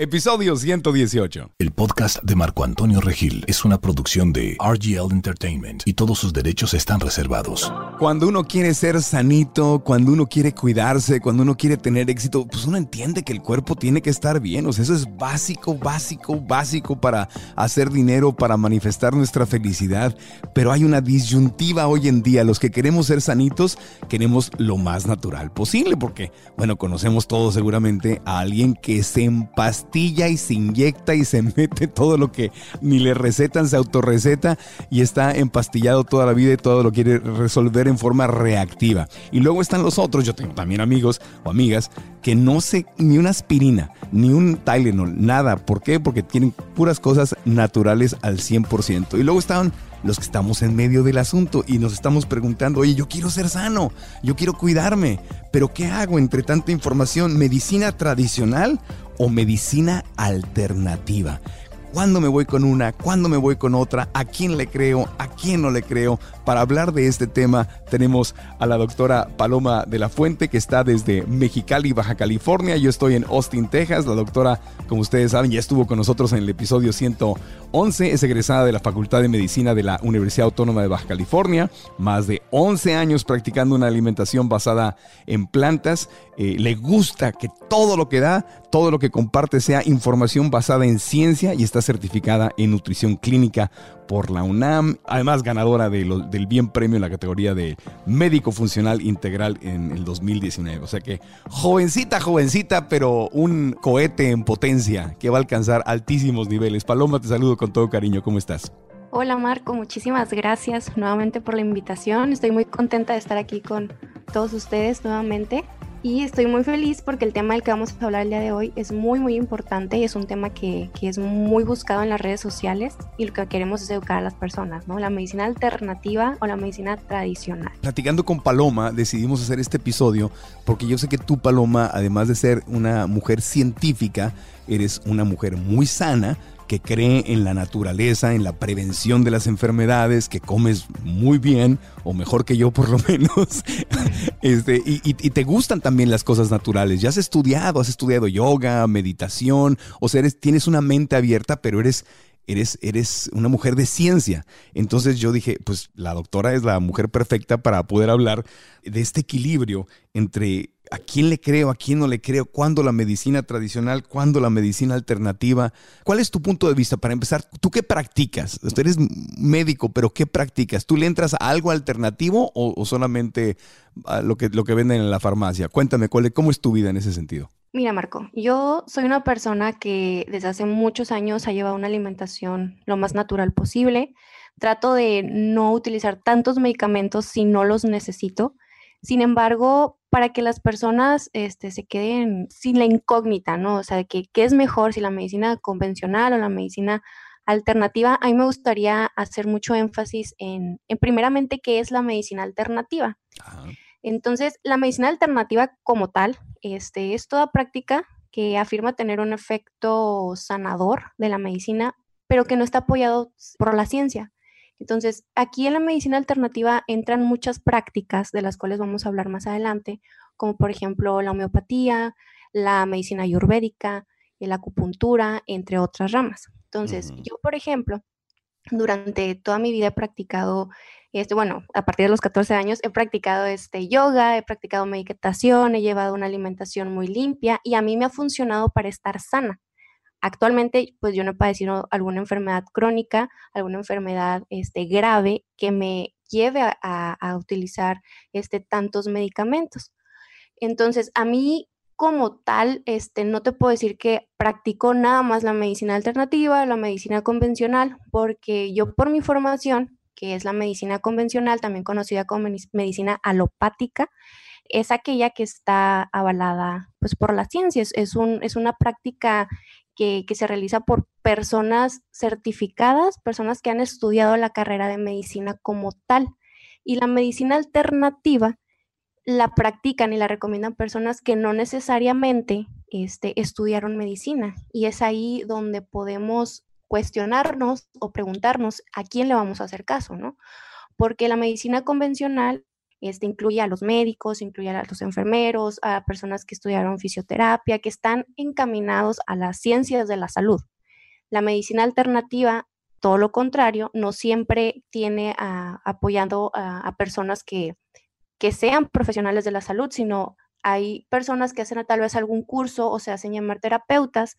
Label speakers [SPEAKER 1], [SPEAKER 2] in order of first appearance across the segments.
[SPEAKER 1] Episodio 118.
[SPEAKER 2] El podcast de Marco Antonio Regil es una producción de RGL Entertainment y todos sus derechos están reservados.
[SPEAKER 1] Cuando uno quiere ser sanito, cuando uno quiere cuidarse, cuando uno quiere tener éxito, pues uno entiende que el cuerpo tiene que estar bien. O sea, eso es básico, básico, básico para hacer dinero, para manifestar nuestra felicidad. Pero hay una disyuntiva hoy en día. Los que queremos ser sanitos, queremos lo más natural posible. Porque, bueno, conocemos todos seguramente a alguien que se empasta y se inyecta y se mete todo lo que ni le recetan, se autorreceta y está empastillado toda la vida y todo lo quiere resolver en forma reactiva. Y luego están los otros, yo tengo también amigos o amigas que no sé ni una aspirina, ni un Tylenol, nada. ¿Por qué? Porque tienen puras cosas naturales al 100%. Y luego están los que estamos en medio del asunto y nos estamos preguntando, oye, yo quiero ser sano, yo quiero cuidarme, pero ¿qué hago entre tanta información? ¿Medicina tradicional o medicina alternativa? ¿Cuándo me voy con una? ¿Cuándo me voy con otra? ¿A quién le creo? ¿A quién no le creo? Para hablar de este tema tenemos a la doctora Paloma de la Fuente que está desde Mexicali, Baja California. Yo estoy en Austin, Texas. La doctora, como ustedes saben, ya estuvo con nosotros en el episodio 111. Es egresada de la Facultad de Medicina de la Universidad Autónoma de Baja California. Más de 11 años practicando una alimentación basada en plantas. Eh, le gusta que todo lo que da, todo lo que comparte sea información basada en ciencia y está certificada en nutrición clínica por la UNAM, además ganadora del bien premio en la categoría de médico funcional integral en el 2019. O sea que jovencita, jovencita, pero un cohete en potencia que va a alcanzar altísimos niveles. Paloma, te saludo con todo cariño, ¿cómo estás?
[SPEAKER 3] Hola Marco, muchísimas gracias nuevamente por la invitación. Estoy muy contenta de estar aquí con todos ustedes nuevamente. Y estoy muy feliz porque el tema del que vamos a hablar el día de hoy es muy, muy importante y es un tema que, que, es muy buscado en las redes sociales y lo que queremos es educar a las personas, ¿no? La medicina alternativa o la medicina tradicional.
[SPEAKER 1] Platicando con Paloma, decidimos hacer este episodio porque yo sé que tú, Paloma, además de ser una mujer científica, eres una mujer muy sana, que cree en la naturaleza, en la prevención de las enfermedades, que comes muy bien, o mejor que yo por lo menos, este, y, te gustan también las cosas naturales. Ya has estudiado, has estudiado yoga, meditación, o sea, tienes una mente abierta, pero eres Eres, eres, una mujer de ciencia. Entonces yo dije, pues la doctora es la mujer perfecta para poder hablar de este equilibrio entre ¿A quién le creo? ¿A quién no le creo? ¿Cuándo la medicina tradicional? ¿Cuándo la medicina alternativa? ¿Cuál es tu punto de vista para empezar? ¿Tú qué practicas? Tú eres médico, pero ¿qué practicas? ¿Tú le entras a algo alternativo o, solamente a lo que, lo que venden en la farmacia? Cuéntame, ¿cuál, ¿cómo es tu vida en ese sentido?
[SPEAKER 3] Mira, Marco, yo soy una persona que desde hace muchos años ha llevado una alimentación lo más natural posible. Trato de no utilizar tantos medicamentos si no los necesito. Sin embargo, para que las personas este, se queden sin la incógnita, ¿no? O sea, que, ¿qué es mejor si la medicina convencional o la medicina alternativa? A mí me gustaría hacer mucho énfasis en, en primeramente, qué es la medicina alternativa. Entonces, la medicina alternativa como tal este, es toda práctica que afirma tener un efecto sanador de la medicina, pero que no está apoyado por la ciencia. Entonces, aquí en la medicina alternativa entran muchas prácticas de las cuales vamos a hablar más adelante, como por ejemplo la homeopatía, la medicina ayurvédica, la acupuntura, entre otras ramas. Entonces, yo, por ejemplo, durante toda mi vida he practicado, este, bueno, a partir de los 14 años he practicado este yoga, he practicado meditación, he llevado una alimentación muy limpia y a mí me ha funcionado para estar sana Actualmente, pues yo no he padecido alguna enfermedad crónica, alguna enfermedad este, grave que me lleve a, utilizar este, tantos medicamentos. Entonces, a mí como tal, este, no te puedo decir que practico nada más la medicina alternativa, la medicina convencional, porque yo por mi formación, que es la medicina convencional, también conocida como medicina alopática, es aquella que está avalada pues, por la ciencia, es, un, es una práctica que, se realiza por personas certificadas, personas que han estudiado la carrera de medicina como tal. Y la medicina alternativa la practican y la recomiendan personas que no necesariamente este, estudiaron medicina. Y es ahí donde podemos cuestionarnos o preguntarnos a quién le vamos a hacer caso, ¿no? Porque la medicina convencional este, incluye a los médicos, incluye a los enfermeros, a personas que estudiaron fisioterapia, que están encaminados a las ciencias de la salud. La medicina alternativa, todo lo contrario, no siempre tiene apoyando a personas que que sean profesionales de la salud, sino hay personas que hacen tal vez algún curso o se hacen llamar terapeutas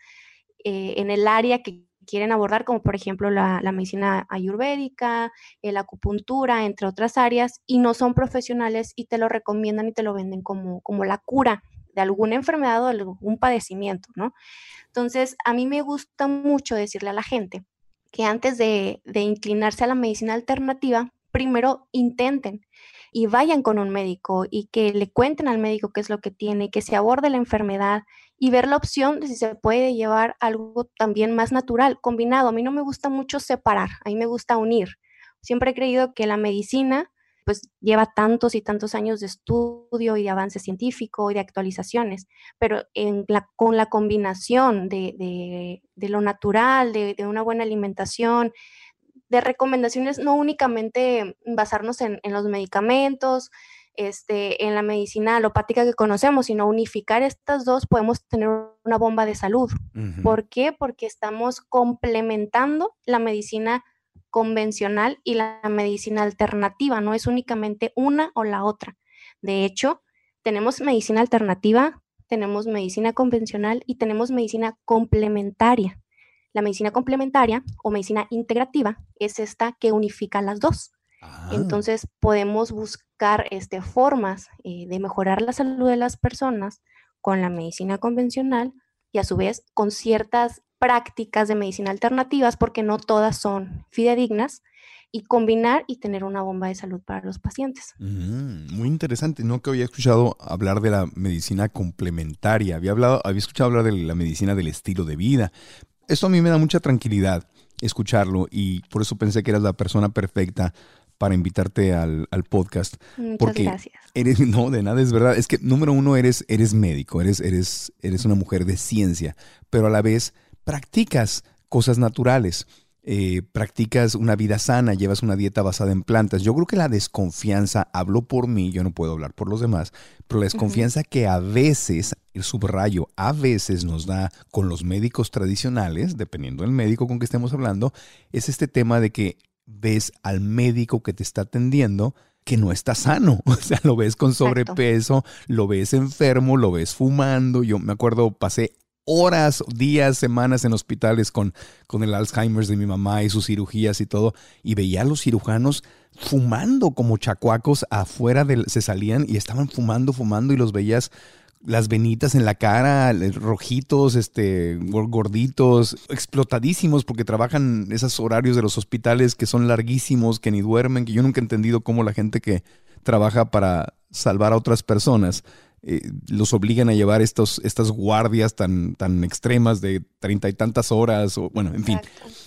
[SPEAKER 3] eh, en el área que quieren abordar, como por ejemplo la, medicina ayurvédica, la acupuntura, entre otras áreas, y no son profesionales y te lo recomiendan y te lo venden como, como la cura de alguna enfermedad o algún padecimiento, ¿no? Entonces, a mí me gusta mucho decirle a la gente que antes de, de inclinarse a la medicina alternativa, primero intenten y vayan con un médico y que le cuenten al médico qué es lo que tiene, que se aborde la enfermedad y ver la opción de si se puede llevar algo también más natural, combinado. A mí no me gusta mucho separar, a mí me gusta unir. Siempre he creído que la medicina pues lleva tantos y tantos años de estudio y de avance científico y de actualizaciones, pero en la, con la combinación de, lo natural, de, de, una buena alimentación, de recomendaciones, no únicamente basarnos en, los medicamentos, este, en la medicina alopática que conocemos, sino unificar estas dos, podemos tener una bomba de salud. ¿Por qué? Porque estamos complementando la medicina convencional y la medicina alternativa, no es únicamente una o la otra. De hecho, tenemos medicina alternativa, tenemos medicina convencional y tenemos medicina complementaria. La medicina complementaria o medicina integrativa es esta que unifica las dos. Ah. Entonces podemos buscar este, formas eh, de mejorar la salud de las personas con la medicina convencional y a su vez con ciertas prácticas de medicina alternativas porque no todas son fidedignas y combinar y tener una bomba de salud para los pacientes.
[SPEAKER 1] Mm, muy interesante, no que había escuchado hablar de la medicina complementaria, había hablado, había escuchado hablar de la medicina del estilo de vida, esto a mí me da mucha tranquilidad escucharlo y por eso pensé que eras la persona perfecta para invitarte al, podcast.
[SPEAKER 3] Muchas
[SPEAKER 1] porque
[SPEAKER 3] gracias.
[SPEAKER 1] Eres, no, de nada es verdad. Es que número uno, eres, eres médico, eres, eres, eres una mujer de ciencia, pero a la vez practicas cosas naturales. Eh, practicas una vida sana, llevas una dieta basada en plantas. Yo creo que la desconfianza, hablo por mí, yo no puedo hablar por los demás, pero la desconfianza que a veces, el subrayo, a veces nos da con los médicos tradicionales, dependiendo del médico con que estemos hablando, es este tema de que ves al médico que te está atendiendo que no está sano. O sea, lo ves con sobrepeso, lo ves enfermo, lo ves fumando. Yo me acuerdo, pasé horas, días, semanas en hospitales con, con el Alzheimer de mi mamá y sus cirugías y todo, y veía a los cirujanos fumando como chacuacos afuera del, se salían y estaban fumando, fumando y los veías las venitas en la cara, rojitos, este, gorditos, explotadísimos porque trabajan esos horarios de los hospitales que son larguísimos, que ni duermen, que yo nunca he entendido cómo la gente que trabaja para salvar a otras personas eh, los obligan a llevar estos, estas guardias tan, tan extremas de treinta y tantas horas, o bueno, en fin.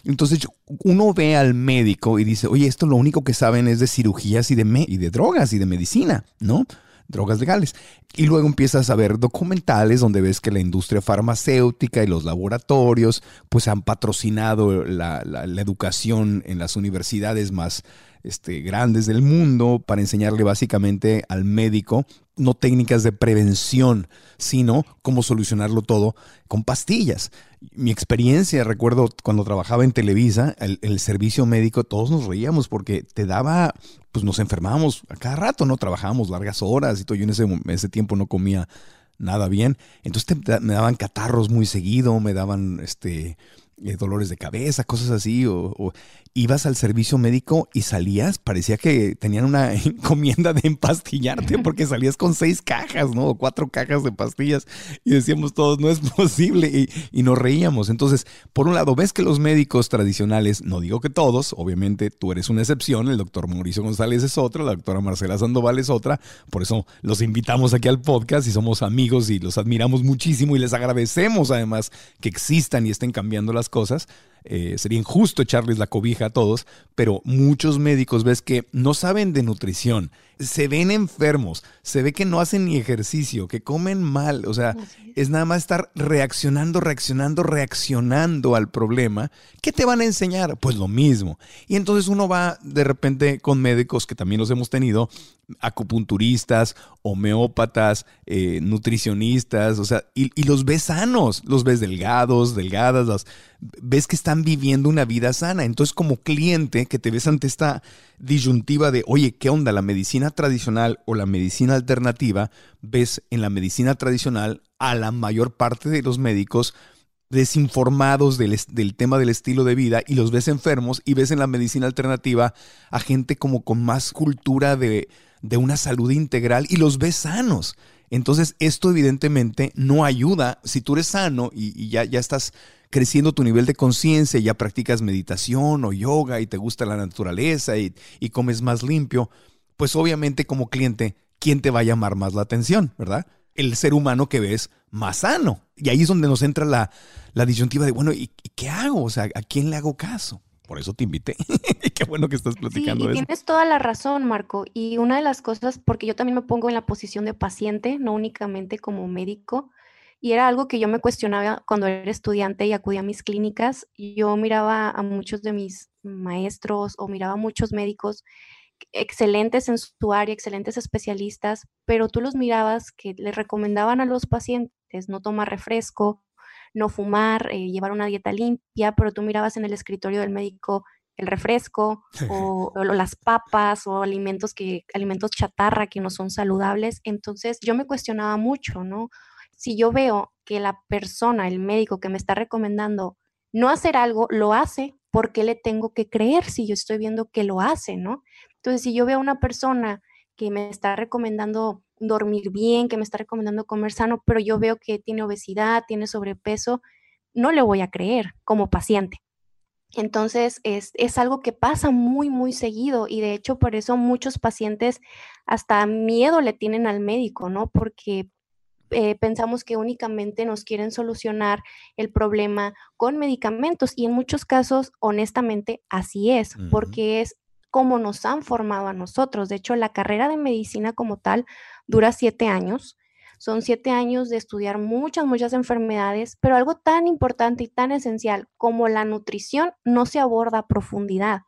[SPEAKER 1] Entonces uno ve al médico y dice, oye, esto lo único que saben es de cirugías y de, y de drogas y de medicina, ¿no? drogas legales. Y luego empiezas a ver documentales donde ves que la industria farmacéutica y los laboratorios pues han patrocinado la, la, la educación en las universidades más este, grandes del mundo para enseñarle básicamente al médico no técnicas de prevención, sino cómo solucionarlo todo con pastillas. Mi experiencia, recuerdo cuando trabajaba en Televisa, el, servicio médico, todos nos reíamos porque te daba, pues nos enfermábamos a cada rato, ¿no? Trabajábamos largas horas y todo. Yo en ese, ese tiempo no comía nada bien. Entonces me daban catarros muy seguido, me daban este, eh, dolores de cabeza, cosas así, o, ibas al servicio médico y salías, parecía que tenían una encomienda de empastillarte porque salías con seis cajas, ¿no? O cuatro cajas de pastillas y decíamos todos, no es posible y, y, nos reíamos. Entonces, por un lado, ves que los médicos tradicionales, no digo que todos, obviamente tú eres una excepción, el doctor Mauricio González es otra, la doctora Marcela Sandoval es otra, por eso los invitamos aquí al podcast y somos amigos y los admiramos muchísimo y les agradecemos además que existan y estén cambiando las cosas. Eh, sería injusto echarles la cobija a todos, pero muchos médicos ves que no saben de nutrición, se ven enfermos, se ve que no hacen ni ejercicio, que comen mal, o sea, es nada más estar reaccionando, reaccionando, reaccionando al problema. ¿Qué te van a enseñar? Pues lo mismo. Y entonces uno va de repente con médicos que también los hemos tenido, acupunturistas, homeópatas, eh, nutricionistas, o sea, y, y, los ves sanos, los ves delgados, delgadas, las, ves que están viviendo una vida sana. Entonces, como cliente que te ves ante esta disyuntiva de, oye, ¿qué onda? ¿La medicina tradicional o la medicina alternativa? Ves en la medicina tradicional a la mayor parte de los médicos desinformados del, del, tema del estilo de vida y los ves enfermos y ves en la medicina alternativa a gente como con más cultura de, de una salud integral y los ves sanos. Entonces, esto evidentemente no ayuda. Si tú eres sano y, ya, ya estás creciendo tu nivel de conciencia, ya practicas meditación o yoga y te gusta la naturaleza y, y, comes más limpio, pues obviamente como cliente, ¿quién te va a llamar más la atención, verdad? El ser humano que ves más sano. Y ahí es donde nos entra la, la disyuntiva de, bueno, ¿y, qué hago? O sea, ¿a quién le hago caso? Por eso te invité. Qué bueno que estás platicando
[SPEAKER 3] sí, Tienes toda la razón, Marco. Y una de las cosas, porque yo también me pongo en la posición de paciente, no únicamente como médico, y era algo que yo me cuestionaba cuando era estudiante y acudía a mis clínicas. Yo miraba a muchos de mis maestros o miraba a muchos médicos excelentes en su área, excelentes especialistas, pero tú los mirabas que les recomendaban a los pacientes no tomar refresco, no fumar, eh, llevar una dieta limpia, pero tú mirabas en el escritorio del médico el refresco o, o, las papas o alimentos que alimentos chatarra que no son saludables. Entonces yo me cuestionaba mucho, ¿no? Si yo veo que la persona, el médico que me está recomendando no hacer algo, lo hace, ¿por qué le tengo que creer si yo estoy viendo que lo hace, ¿no? Entonces, si yo veo a una persona que me está recomendando dormir bien, que me está recomendando comer sano, pero yo veo que tiene obesidad, tiene sobrepeso, no le voy a creer como paciente. Entonces, es, es, algo que pasa muy, muy seguido y de hecho por eso muchos pacientes hasta miedo le tienen al médico, ¿no? Porque eh, pensamos que únicamente nos quieren solucionar el problema con medicamentos y en muchos casos, honestamente, así es, porque es como nos han formado a nosotros. De hecho, la carrera de medicina como tal dura siete años. Son siete años de estudiar muchas, muchas enfermedades, pero algo tan importante y tan esencial como la nutrición no se aborda a profundidad.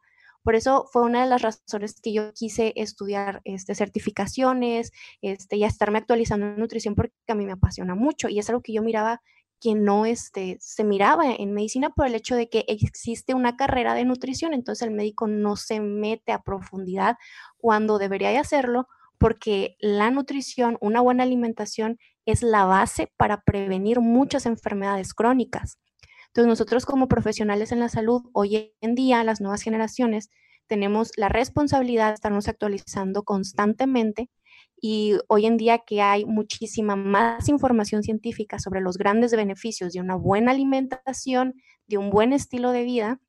[SPEAKER 3] Por eso fue una de las razones que yo quise estudiar este, certificaciones este, y estarme actualizando en nutrición porque a mí me apasiona mucho y es algo que yo miraba que no este, se miraba en medicina por el hecho de que existe una carrera de nutrición, entonces el médico no se mete a profundidad cuando debería de hacerlo porque la nutrición, una buena alimentación es la base para prevenir muchas enfermedades crónicas. Entonces nosotros como profesionales en la salud, hoy en día, las nuevas generaciones, tenemos la responsabilidad de estarnos actualizando constantemente y hoy en día que hay muchísima más información científica sobre los grandes beneficios de una buena alimentación, de un buen estilo de vida,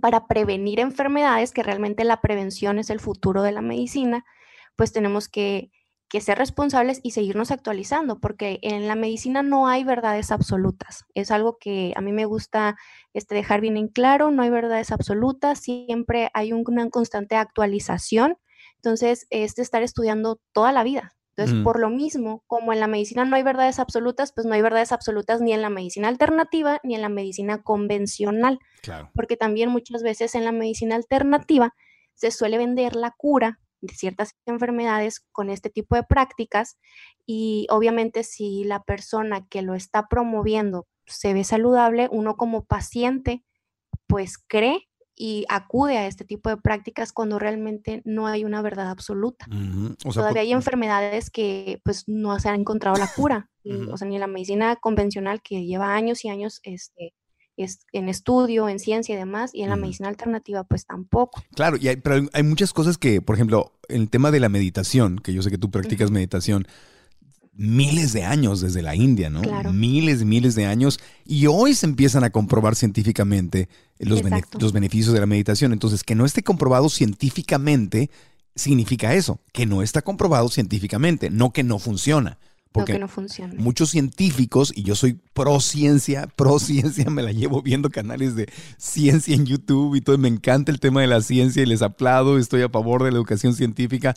[SPEAKER 3] para prevenir enfermedades, que realmente la prevención es el futuro de la medicina, pues tenemos que, ser responsables y seguirnos actualizando, porque en la medicina no hay verdades absolutas. Es algo que a mí me gusta este, dejar bien en claro, no hay verdades absolutas, siempre hay una constante actualización entonces, es de estar estudiando toda la vida. Entonces, por lo mismo, como en la medicina no hay verdades absolutas, pues no hay verdades absolutas ni en la medicina alternativa ni en la medicina convencional. Claro. Porque también muchas veces en la medicina alternativa se suele vender la cura de ciertas enfermedades con este tipo de prácticas y obviamente si la persona que lo está promoviendo se ve saludable, uno como paciente pues cree y acude a este tipo de prácticas cuando realmente no hay una verdad absoluta.
[SPEAKER 1] O sea,
[SPEAKER 3] Todavía
[SPEAKER 1] por-
[SPEAKER 3] hay enfermedades que pues no se ha encontrado la cura, o sea, ni la medicina convencional que lleva años y años este, es, en estudio, en ciencia y demás, y en la medicina alternativa pues tampoco.
[SPEAKER 1] Claro, y hay, pero hay- hay muchas cosas que, por ejemplo, el tema de la meditación, que yo sé que tú practicas meditación, miles de años desde la India, ¿no?
[SPEAKER 3] Claro.
[SPEAKER 1] Miles y miles de años. Y hoy se empiezan a comprobar científicamente los, bene-
[SPEAKER 3] Exacto.
[SPEAKER 1] los beneficios de la meditación. Entonces, que no esté comprobado científicamente significa eso, que no está comprobado científicamente, no que no funciona.
[SPEAKER 3] Lo
[SPEAKER 1] Porque
[SPEAKER 3] que no funciona.
[SPEAKER 1] muchos científicos, y yo soy pro ciencia, pro ciencia, me la llevo viendo canales de ciencia en YouTube y todo, me encanta el tema de la ciencia y les aplaudo, estoy a favor de la educación científica,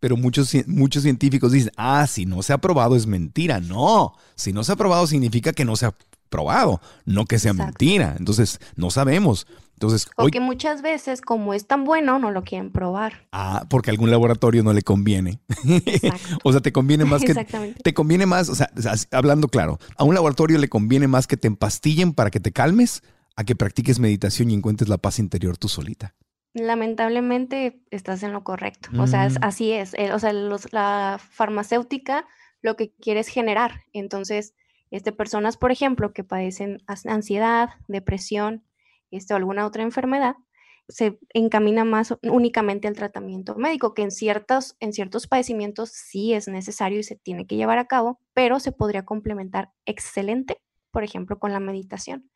[SPEAKER 1] pero muchos, muchos científicos dicen, ah, si no se ha probado es mentira. No, si no se ha probado significa que no se ha probado, no que sea
[SPEAKER 3] Exacto.
[SPEAKER 1] mentira. Entonces, no sabemos. Entonces,
[SPEAKER 3] O
[SPEAKER 1] hoy,
[SPEAKER 3] que muchas veces, como es tan bueno, no lo quieren probar.
[SPEAKER 1] ah, porque a algún laboratorio no le conviene. O sea, te conviene más que,
[SPEAKER 3] Exactamente.
[SPEAKER 1] te conviene más, o sea, hablando claro, a un laboratorio le conviene más que te empastillen para que te calmes a que practiques meditación y encuentres la paz interior tú solita.
[SPEAKER 3] Lamentablemente estás en lo correcto. O sea, es-
[SPEAKER 1] Mm.
[SPEAKER 3] así es. Eh, o sea, los- la farmacéutica lo que quiere es generar. Entonces, este, personas, por ejemplo, que padecen ansiedad, depresión, este, o alguna otra enfermedad, se encamina más únicamente al tratamiento médico, que en, ciertos, en ciertos padecimientos sí es necesario y se tiene que llevar a cabo, pero se podría complementar excelente, por ejemplo, con la meditación.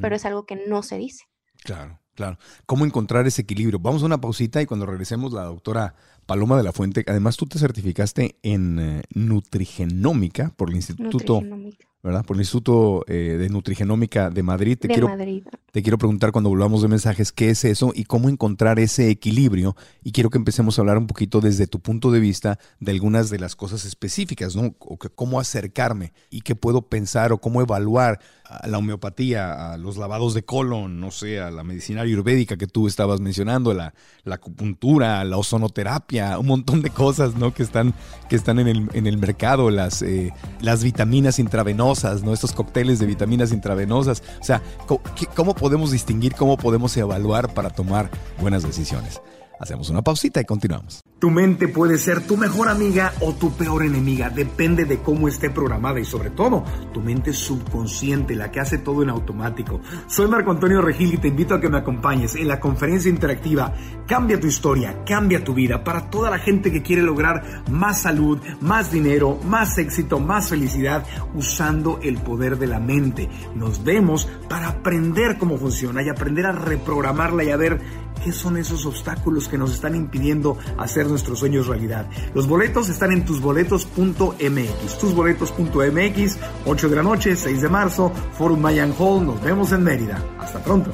[SPEAKER 3] Pero es algo que no se dice.
[SPEAKER 1] Claro, claro. ¿Cómo encontrar ese equilibrio? Vamos a una pausita y cuando regresemos la doctora Paloma de la Fuente, además tú te certificaste en eh, nutrigenómica por el Instituto,
[SPEAKER 3] Nutrigenómica
[SPEAKER 1] ¿verdad? Por el Instituto eh, de Nutrigenómica de Madrid. Te
[SPEAKER 3] de
[SPEAKER 1] quiero
[SPEAKER 3] Madrid.
[SPEAKER 1] Te quiero preguntar cuando volvamos de mensajes qué es eso y cómo encontrar ese equilibrio. Y quiero que empecemos a hablar un poquito desde tu punto de vista de algunas de las cosas específicas, ¿no? O que- cómo acercarme y qué puedo pensar o cómo evaluar a la homeopatía, a los lavados de colon, no sé, a la medicina ayurvédica que tú estabas mencionando, la, la acupuntura, la ozonoterapia, un montón de cosas, ¿no? Que están, que están en, el, en el mercado, las, eh, las vitaminas intravenosas, ¿no? Estos cócteles de vitaminas intravenosas. O sea, co- ¿qué- ¿cómo podemos distinguir, cómo podemos evaluar para tomar buenas decisiones? Hacemos una pausita y continuamos.
[SPEAKER 4] Tu mente puede ser tu mejor amiga o tu peor enemiga, depende de cómo esté programada y sobre todo tu mente subconsciente, la que hace todo en automático. Soy Marco Antonio Regil y te invito a que me acompañes en la conferencia interactiva Cambia tu historia, cambia tu vida para toda la gente que quiere lograr más salud, más dinero, más éxito, más felicidad usando el poder de la mente. Nos vemos para aprender cómo funciona y aprender a reprogramarla y a ver qué son esos obstáculos que nos están impidiendo hacer nuestros sueños realidad. Los boletos están en tusboletos.mx. Tusboletos.mx, 8 de la noche, 6 de marzo, Forum Mayan Hall. Nos vemos en Mérida. Hasta pronto.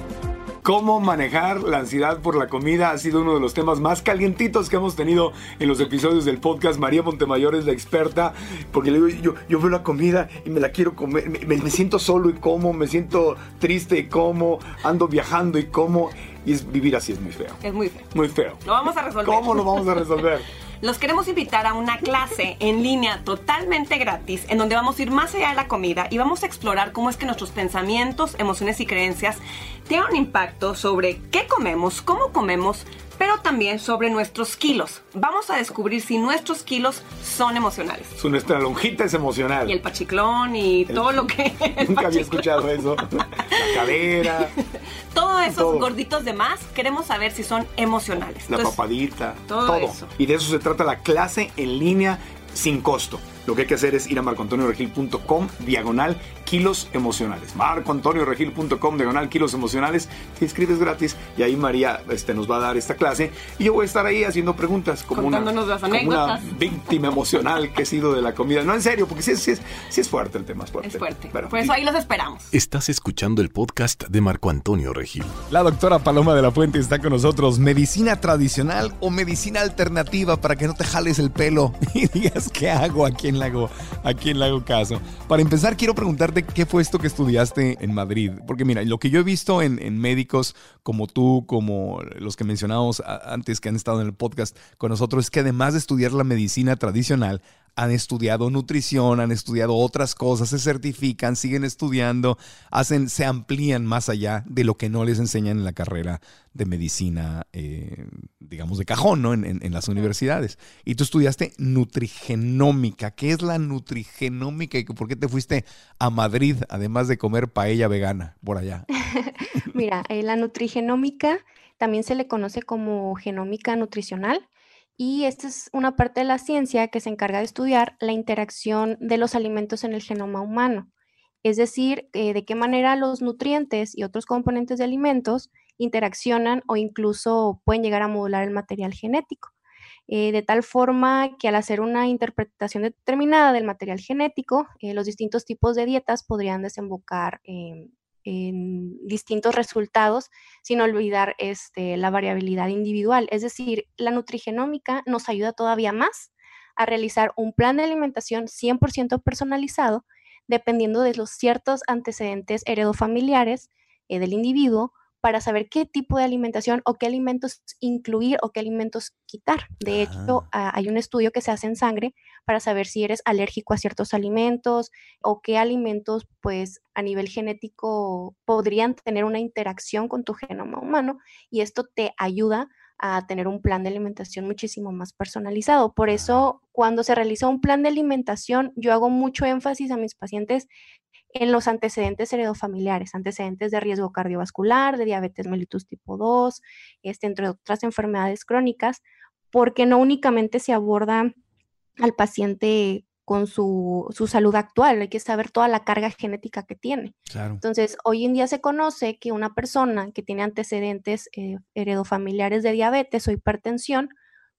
[SPEAKER 4] Cómo manejar la ansiedad por la comida ha sido uno de los temas más calientitos que hemos tenido en los episodios del podcast. María Montemayor es la experta, porque le digo, yo, veo la comida y me la quiero comer, me, me siento solo y como, me siento triste y como, ando viajando y como, y es, vivir así es muy feo.
[SPEAKER 5] Es muy feo.
[SPEAKER 4] Muy feo.
[SPEAKER 5] Lo vamos a resolver.
[SPEAKER 4] ¿Cómo lo vamos a resolver?
[SPEAKER 5] Los queremos invitar a una clase en línea totalmente gratis en donde vamos a ir más allá de la comida y vamos a explorar cómo es que nuestros pensamientos, emociones y creencias tienen un impacto sobre qué comemos, cómo comemos, pero también sobre nuestros kilos. Vamos a descubrir si nuestros kilos son emocionales.
[SPEAKER 4] Su, nuestra lonjita es emocional.
[SPEAKER 5] Y el pachiclón y todo lo que...
[SPEAKER 4] Nunca había escuchado eso. La cadera,
[SPEAKER 5] Todos esos
[SPEAKER 4] Todo.
[SPEAKER 5] gorditos de más queremos saber si son emocionales.
[SPEAKER 4] la
[SPEAKER 5] Entonces,
[SPEAKER 4] papadita,
[SPEAKER 5] todo
[SPEAKER 4] todo.
[SPEAKER 5] eso.
[SPEAKER 4] Y de eso se trata la clase en línea sin costo. Lo que hay que hacer es ir a marcoantonioregil.com diagonal kilos emocionales. marcoantonioregil.com diagonal kilos emocionales. Te inscribes gratis y ahí María este, nos va a dar esta clase. Y yo voy a estar ahí haciendo preguntas como, una,
[SPEAKER 5] Contándonos las
[SPEAKER 4] como una
[SPEAKER 5] anécdotas.
[SPEAKER 4] víctima emocional que he sido de la comida. No, en serio, porque sí, es- sí es, sí es fuerte el tema. Es fuerte.
[SPEAKER 5] Es fuerte.
[SPEAKER 4] Pero-
[SPEAKER 5] Por eso ahí los esperamos.
[SPEAKER 2] Estás escuchando el podcast de Marco Antonio Regil.
[SPEAKER 1] La doctora Paloma de la Fuente está con nosotros. ¿Medicina tradicional o medicina alternativa para que no te jales el pelo y digas qué hago? ¿A quién le hago, a quién le hago caso? Para empezar, quiero preguntarte qué fue esto que estudiaste en Madrid. Porque mira, lo que yo he visto en, en médicos como tú, como los que mencionamos antes que han estado en el podcast con nosotros, es que además de estudiar la medicina tradicional, han estudiado nutrición, han estudiado otras cosas, se certifican, siguen estudiando, hacen, se amplían más allá de lo que no les enseñan en la carrera de medicina, eh, digamos, de cajón, ¿no? En, las universidades. Y tú estudiaste nutrigenómica. ¿Qué es la nutrigenómica y por qué te fuiste a Madrid, además de comer paella vegana por allá?
[SPEAKER 3] Mira, eh, la nutrigenómica también se le conoce como genómica nutricional y esta es una parte de la ciencia que se encarga de estudiar la interacción de los alimentos en el genoma humano, es decir, eh, de qué manera los nutrientes y otros componentes de alimentos interaccionan o incluso pueden llegar a modular el material genético. Eh, de tal forma que al hacer una interpretación determinada del material genético, eh, los distintos tipos de dietas podrían desembocar en distintos resultados sin olvidar este, la variabilidad individual. Es decir, la nutrigenómica nos ayuda todavía más a realizar un plan de alimentación 100% personalizado dependiendo de los ciertos antecedentes heredofamiliares eh, del individuo para saber qué tipo de alimentación o qué alimentos incluir o qué alimentos quitar. De hecho, ah. hay un estudio que se hace en sangre para saber si eres alérgico a ciertos alimentos o qué alimentos, pues a nivel genético, podrían tener una interacción con tu genoma humano y esto te ayuda a tener un plan de alimentación muchísimo más personalizado. Por eso, cuando se realiza un plan de alimentación, yo hago mucho énfasis a mis pacientes en los antecedentes heredofamiliares, antecedentes de riesgo cardiovascular, de diabetes mellitus tipo 2, este, entre otras enfermedades crónicas, porque no únicamente se aborda al paciente con su, salud actual, hay que saber toda la carga genética que tiene. Entonces, hoy en día se conoce que una persona que tiene antecedentes eh, heredofamiliares de diabetes o hipertensión,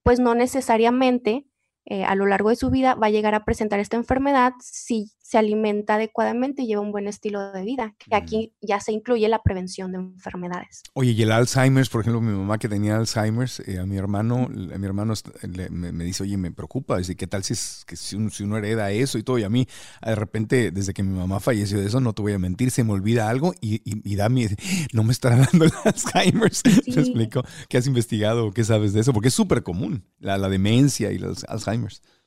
[SPEAKER 3] pues no necesariamente eh, a lo largo de su vida va a llegar a presentar esta enfermedad si se alimenta adecuadamente y lleva un buen estilo de vida, que aquí ya se incluye la prevención de enfermedades.
[SPEAKER 1] Oye, y el Alzheimer's, por ejemplo, mi mamá que tenía Alzheimer's, eh, a mi hermano, a mi hermano me, dice, oye, me preocupa, dice, ¿qué tal si, es, que si, uno, hereda eso y todo? Y a mí, de repente, desde que mi mamá falleció de eso, no te voy a mentir, se me olvida algo y, y, da mi, no me estará dando el Alzheimer's. Te explico, ¿qué has investigado? ¿Qué sabes de eso? Porque es súper común, la, la demencia y los Alzheimer's.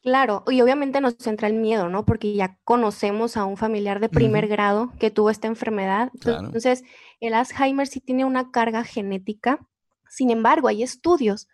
[SPEAKER 3] Claro, y obviamente nos entra el miedo, ¿no? Porque ya conocemos a un familiar de primer grado que tuvo esta enfermedad. Entonces, el Alzheimer sí tiene una carga genética. Sin embargo, hay estudios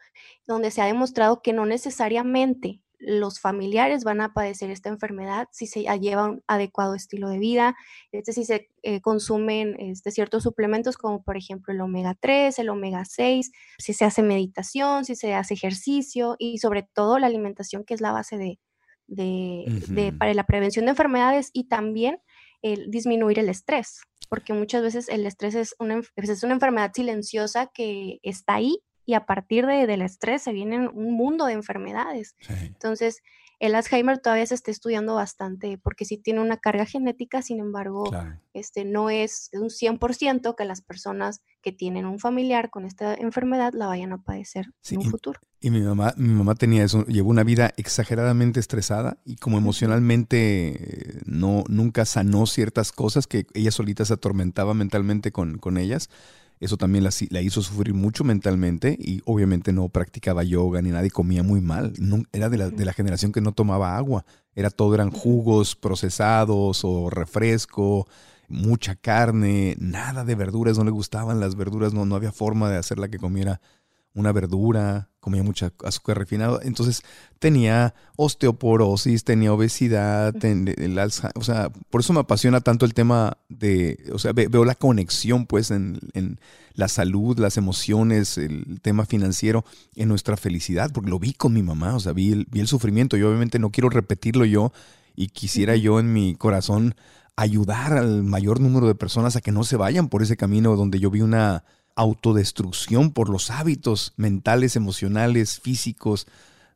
[SPEAKER 3] donde se ha demostrado que no necesariamente los familiares van a padecer esta enfermedad si se lleva un adecuado estilo de vida, este, si se eh, consumen este, ciertos suplementos como por ejemplo el omega 3, el omega 6, si se hace meditación, si se hace ejercicio y sobre todo la alimentación que es la base de, de, para la prevención de enfermedades y también el disminuir el estrés, porque muchas veces el estrés es una, es una enfermedad silenciosa que está ahí y a partir de, del estrés se viene un mundo de enfermedades. Entonces, el Alzheimer todavía se está estudiando bastante porque sí tiene una carga genética, sin embargo, este, no es un 100% que las personas que tienen un familiar con esta enfermedad la vayan a padecer en un futuro.
[SPEAKER 1] Y mi mamá, mi mamá tenía eso, llevó una vida exageradamente estresada y como emocionalmente no, nunca sanó ciertas cosas que ella solita se atormentaba mentalmente con, con ellas eso también la, hizo sufrir mucho mentalmente y obviamente no practicaba yoga ni nada y comía muy mal. era de la, de la, generación que no tomaba agua. Era todo, eran jugos procesados o refresco, mucha carne, nada de verduras, no le gustaban las verduras, no, no había forma de hacerla que comiera una verdura, comía mucha azúcar refinado, entonces tenía osteoporosis, tenía obesidad, el o sea, por eso me apasiona tanto el tema de, o sea, veo la conexión pues en, la salud, las emociones, el tema financiero, en nuestra felicidad, porque lo vi con mi mamá, o sea, vi el, vi el sufrimiento. Y obviamente no quiero repetirlo yo y quisiera yo en mi corazón ayudar al mayor número de personas a que no se vayan por ese camino donde yo vi una autodestrucción por los hábitos mentales, emocionales, físicos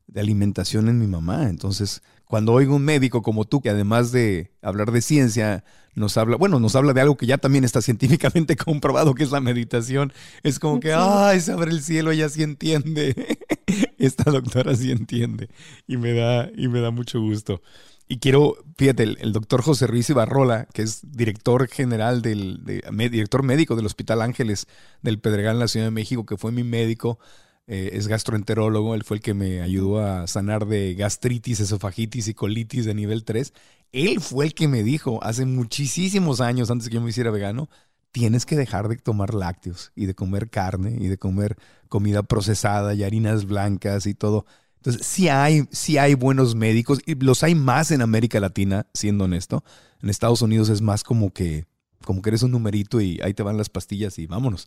[SPEAKER 1] de alimentación en mi mamá. Entonces, cuando oigo un médico como tú, que además de hablar de ciencia, nos habla, bueno, nos habla de algo que ya también está científicamente comprobado, que es la meditación, es como que, ay, se abre el cielo, ella sí entiende. Esta doctora sí entiende. Y me da, y me da mucho gusto. Y quiero, fíjate, el, doctor José Ruiz Ibarrola, que es director general del, director médico del Hospital Ángeles del Pedregal en la Ciudad de México, que fue mi médico, eh, es gastroenterólogo, él fue el que me ayudó a sanar de gastritis, esofagitis y colitis de nivel 3. Él fue el que me dijo hace muchísimos años, antes que yo me hiciera vegano, tienes que dejar de tomar lácteos y de comer carne y de comer comida procesada y harinas blancas y todo. Entonces, sí hay, sí hay buenos médicos y los hay más en América Latina, siendo honesto. En Estados Unidos es más como que, como que eres un numerito y ahí te van las pastillas y vámonos.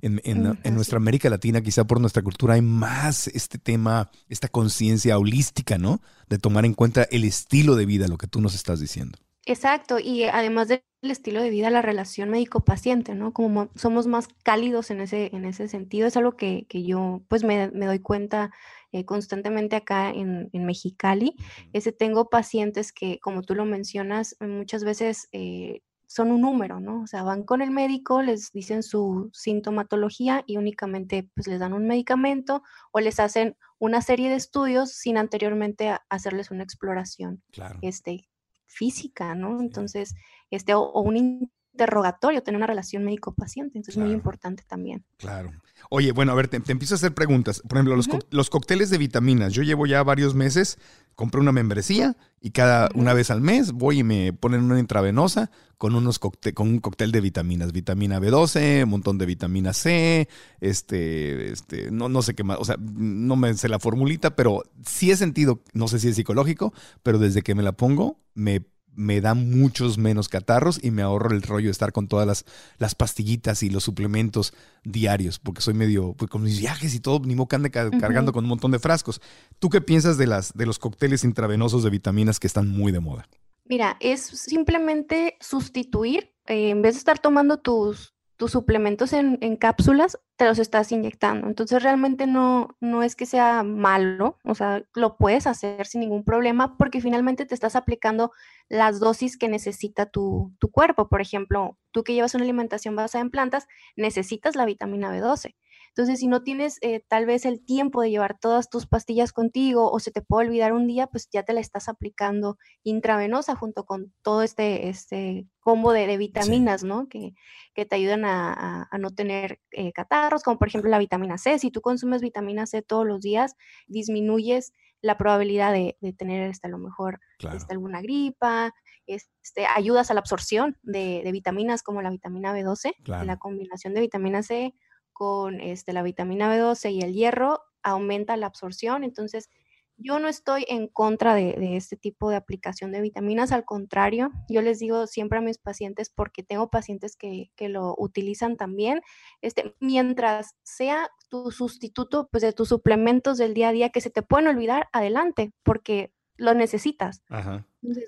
[SPEAKER 1] En, en, nuestra América Latina, quizá por nuestra cultura, hay más este tema, esta conciencia holística, ¿no? De tomar en cuenta el estilo de vida, lo que tú nos estás diciendo.
[SPEAKER 3] Exacto, y además del estilo de vida, la relación médico-paciente, ¿no? Como somos más cálidos en ese, en ese sentido, es algo que, que yo pues me, me doy cuenta eh, constantemente acá en, en, Mexicali. Ese tengo pacientes que, como tú lo mencionas, muchas veces eh, son un número, ¿no? O sea, van con el médico, les dicen su sintomatología y únicamente pues les dan un medicamento o les hacen una serie de estudios sin anteriormente hacerles una exploración este, física, ¿no? Entonces, este, o, un interrogatorio, tener una relación médico-paciente, entonces es muy importante también.
[SPEAKER 1] Claro. Oye, bueno, a ver, te, empiezo a hacer preguntas. Por ejemplo, los, los, cócteles de vitaminas. Yo llevo ya varios meses, compré una membresía y cada una vez al mes voy y me ponen una intravenosa con unos con un cóctel de vitaminas, vitamina B12, un montón de vitamina C, este, este, no, no sé qué más, o sea, no me sé la formulita, pero sí he sentido, no sé si es psicológico, pero desde que me la pongo, me me da muchos menos catarros y me ahorro el rollo de estar con todas las, las pastillitas y los suplementos diarios, porque soy medio, pues con mis viajes y todo, ni modo que ande cargando con un montón de frascos. ¿Tú qué piensas de, las, de los cócteles intravenosos de vitaminas que están muy de moda?
[SPEAKER 3] Mira, es simplemente sustituir, eh, en vez de estar tomando tus, tus suplementos en, cápsulas, te los estás inyectando. Entonces realmente no, no es que sea malo, o sea, lo puedes hacer sin ningún problema porque finalmente te estás aplicando las dosis que necesita tu, tu cuerpo. Por ejemplo, tú que llevas una alimentación basada en plantas, necesitas la vitamina B12. Entonces, si no tienes eh, tal vez el tiempo de llevar todas tus pastillas contigo o se te puede olvidar un día, pues ya te la estás aplicando intravenosa junto con todo este, este combo de, vitaminas, ¿no? Que, que, te ayudan a, a, no tener eh, catarros, como por ejemplo la vitamina C. Si tú consumes vitamina C todos los días, disminuyes la probabilidad de, de tener este, a lo mejor este, alguna gripa, este, ayudas a la absorción de, de vitaminas como la vitamina B12, la combinación de vitamina C con este, la vitamina B12 y el hierro, aumenta la absorción. Entonces, yo no estoy en contra de, este tipo de aplicación de vitaminas, al contrario, yo les digo siempre a mis pacientes, porque tengo pacientes que, que lo utilizan también, este, mientras sea tu sustituto pues, de tus suplementos del día a día que se te pueden olvidar, adelante, porque lo necesitas.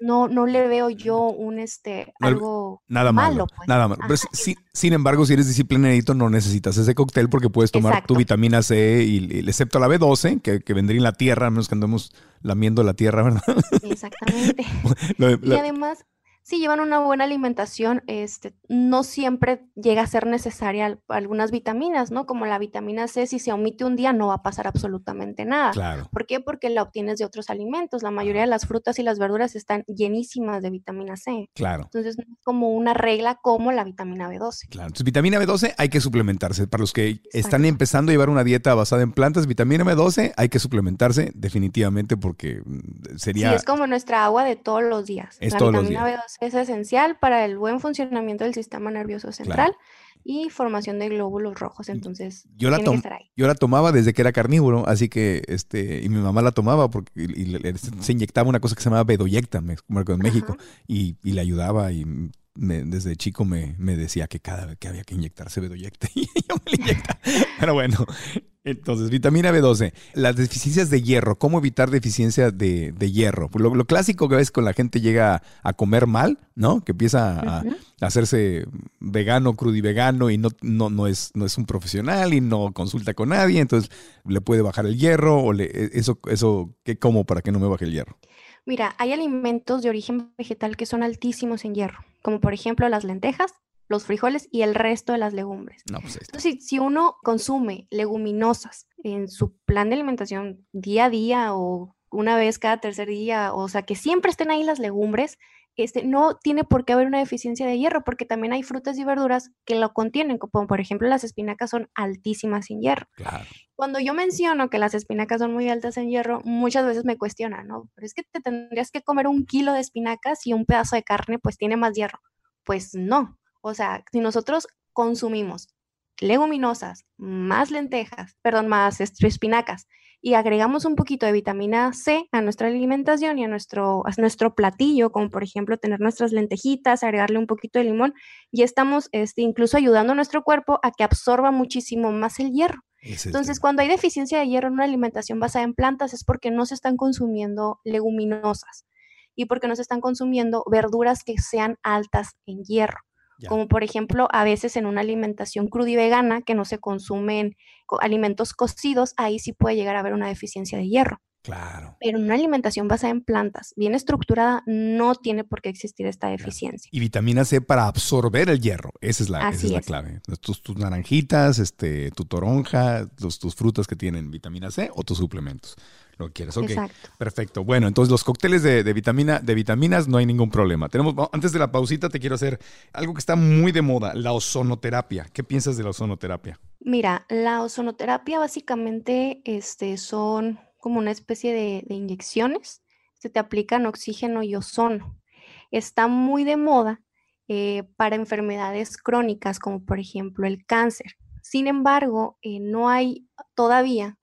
[SPEAKER 3] No, no le veo yo un este algo
[SPEAKER 1] nada malo. Pues. Nada malo. sin embargo, si eres disciplinadito, no necesitas ese cóctel porque puedes tomar tu vitamina C y, excepto la B12, que, que, vendría en la tierra, a menos que andemos lamiendo la tierra, ¿verdad?
[SPEAKER 3] Exactamente. y además, si llevan una buena alimentación, este, no siempre llega a ser necesaria algunas vitaminas, ¿no? Como la vitamina C, si se omite un día no va a pasar absolutamente nada.
[SPEAKER 1] Claro.
[SPEAKER 3] ¿Por qué? Porque la obtienes de otros alimentos. La mayoría de las frutas y las verduras están llenísimas de vitamina C.
[SPEAKER 1] Claro.
[SPEAKER 3] Entonces, no es como una regla como la vitamina B12.
[SPEAKER 1] Claro. Entonces, vitamina B12 hay que suplementarse. Para los que están empezando a llevar una dieta basada en plantas, vitamina B12 hay que suplementarse definitivamente porque mm, sería...
[SPEAKER 3] Sí, es como nuestra agua de todos los días.
[SPEAKER 1] Es
[SPEAKER 3] la
[SPEAKER 1] todos
[SPEAKER 3] vitamina
[SPEAKER 1] los días.
[SPEAKER 3] B12 es esencial para el buen funcionamiento del sistema nervioso central y formación de glóbulos rojos. Entonces,
[SPEAKER 1] yo la, yo la tomaba desde que era carnívoro, así que este, y mi mamá la tomaba porque se inyectaba una cosa que se llamaba bedoyecta, me en México, y, y, le ayudaba y desde chico me, me, decía que cada vez que había que inyectarse bedoyecta y yo me la. Pero bueno, entonces, vitamina B12, las deficiencias de hierro, ¿cómo evitar deficiencia de, hierro? Pues lo, clásico que ves con la gente llega a comer mal, ¿no? Que empieza a, hacerse vegano, crudivegano y no, no, no, es, no es un profesional y no consulta con nadie, entonces le puede bajar el hierro o le, e, eso, eso, ¿qué como para que no me baje el hierro?
[SPEAKER 3] Mira, hay alimentos de origen vegetal que son altísimos en hierro, como por ejemplo las lentejas, los frijoles y el resto de las legumbres.
[SPEAKER 1] Pues
[SPEAKER 3] Entonces, si, uno consume leguminosas en su plan de alimentación día a día o una vez cada tercer día, o sea, que siempre estén ahí las legumbres, este, no tiene por qué haber una deficiencia de hierro, porque también hay frutas y verduras que lo contienen, como por ejemplo las espinacas son altísimas en hierro.
[SPEAKER 1] Claro.
[SPEAKER 3] Cuando yo menciono que las espinacas son muy altas en hierro, muchas veces me cuestionan, ¿no? Pero es que te tendrías que comer un kilo de espinacas y un pedazo de carne, pues tiene más hierro. Pues no. O sea, si nosotros consumimos leguminosas, más lentejas, perdón, más este, espinacas, y agregamos un poquito de vitamina C a nuestra alimentación y a nuestro, a nuestro platillo, como por ejemplo tener nuestras lentejitas, agregarle un poquito de limón, y estamos este, incluso ayudando a nuestro cuerpo a que absorba muchísimo más el hierro. Entonces, cuando hay deficiencia de hierro en una alimentación basada en plantas es porque no se están consumiendo leguminosas y porque no se están consumiendo verduras que sean altas en hierro como por ejemplo a veces en una alimentación cruda y vegana que no se consumen alimentos cocidos, ahí sí puede llegar a haber una deficiencia de hierro.
[SPEAKER 1] Claro.
[SPEAKER 3] Pero en una alimentación basada en plantas, bien estructurada, no tiene por qué existir esta deficiencia.
[SPEAKER 1] Y vitamina C para absorber el hierro, esa es la, esa es la clave. Tus, tus, naranjitas, este, tu toronja, tus frutas que tienen vitamina C o tus suplementos lo quieres. Ok, perfecto. Bueno, entonces los cócteles de, vitamina, de vitaminas no hay ningún problema. Tenemos, antes de la pausita te quiero hacer algo que está muy de moda, la ozonoterapia. ¿Qué piensas de la ozonoterapia?
[SPEAKER 3] Mira, la ozonoterapia básicamente este, son como una especie de, inyecciones. Se te aplican oxígeno y ozono. Está muy de moda eh, para enfermedades crónicas como por ejemplo el cáncer. Sin embargo, eh, no hay todavía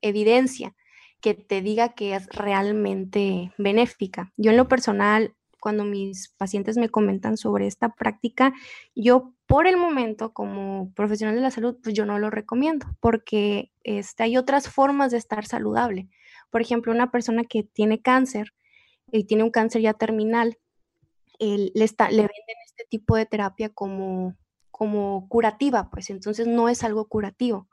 [SPEAKER 3] evidencia que te diga que es realmente benéfica. Yo en lo personal, cuando mis pacientes me comentan sobre esta práctica, yo por el momento como profesional de la salud, pues yo no lo recomiendo porque este, hay otras formas de estar saludable. Por ejemplo, una persona que tiene cáncer y tiene un cáncer ya terminal, le, está, venden este tipo de terapia como, como curativa, pues entonces no es algo curativo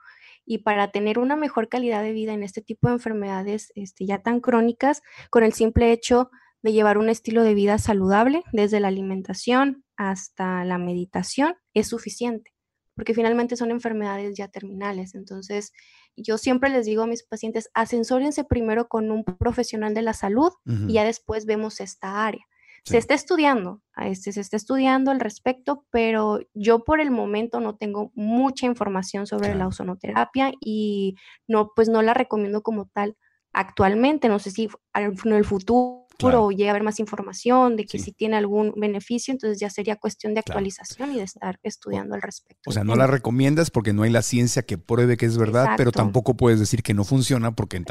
[SPEAKER 3] y para tener una mejor calidad de vida en este tipo de enfermedades este, ya tan crónicas, con el simple hecho de llevar un estilo de vida saludable, desde la alimentación hasta la meditación, es suficiente, porque finalmente son enfermedades ya terminales. Entonces, yo siempre les digo a mis pacientes, asensórense primero con un profesional de la salud y ya después vemos esta área. Se está estudiando, este, se está estudiando al respecto, pero yo por el momento no tengo mucha información sobre la ozonoterapia y no, pues no la recomiendo como tal actualmente. No sé si en el futuro claro. llega a haber más información de que si tiene algún beneficio, entonces ya sería cuestión de actualización y de estar estudiando al respecto.
[SPEAKER 1] O sea, no la recomiendas porque no hay la ciencia que pruebe que es verdad, pero tampoco puedes decir que no funciona porque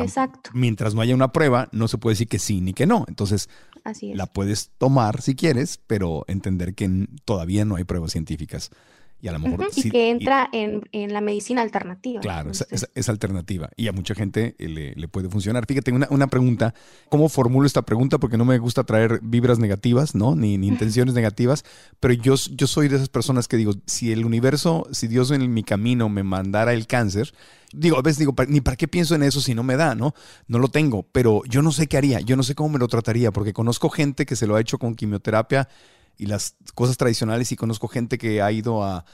[SPEAKER 1] mientras no haya una prueba, no se puede decir que sí ni que no. Entonces, la puedes tomar si quieres, pero entender que todavía no hay pruebas científicas y a lo mejor...
[SPEAKER 3] y que entra en, la medicina alternativa.
[SPEAKER 1] Claro, es, alternativa y a mucha gente eh, le, puede funcionar. Fíjate, una, una, pregunta, ¿cómo formulo esta pregunta? Porque no me gusta traer vibras negativas, ¿no? Ni, ni intenciones negativas, pero yo, yo soy de esas personas que digo, si el universo, si Dios en mi camino me mandara el cáncer, digo, a veces digo, ni para qué pienso en eso si no me da, ¿no? No lo tengo, pero yo no sé qué haría, yo no sé cómo me lo trataría, porque conozco gente que se lo ha hecho con quimioterapia y las cosas tradicionales y conozco gente que ha ido a,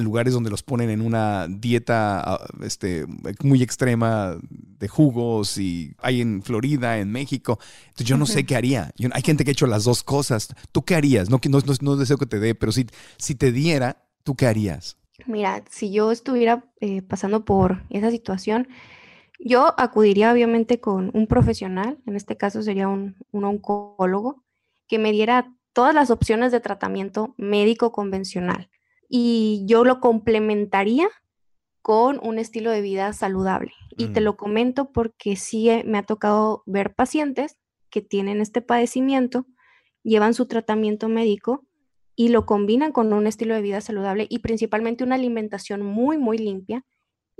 [SPEAKER 1] lugares donde los ponen en una dieta ah, este, muy extrema de jugos y hay en Florida, en México. Entonces yo no sé qué haría. hay gente que ha hecho las dos cosas. ¿Tú qué harías? No, no, no, deseo que te dé, pero si, si te diera, ¿tú qué harías?
[SPEAKER 3] Mira, si yo estuviera eh, pasando por esa situación, yo acudiría obviamente con un profesional, en este caso sería un, un oncólogo, que me diera todas las opciones de tratamiento médico convencional y yo lo complementaría con un estilo de vida saludable. Y te mm. lo comento porque sí me ha tocado ver pacientes que tienen este padecimiento, llevan su tratamiento médico y lo combinan con un estilo de vida saludable y principalmente una alimentación muy, muy limpia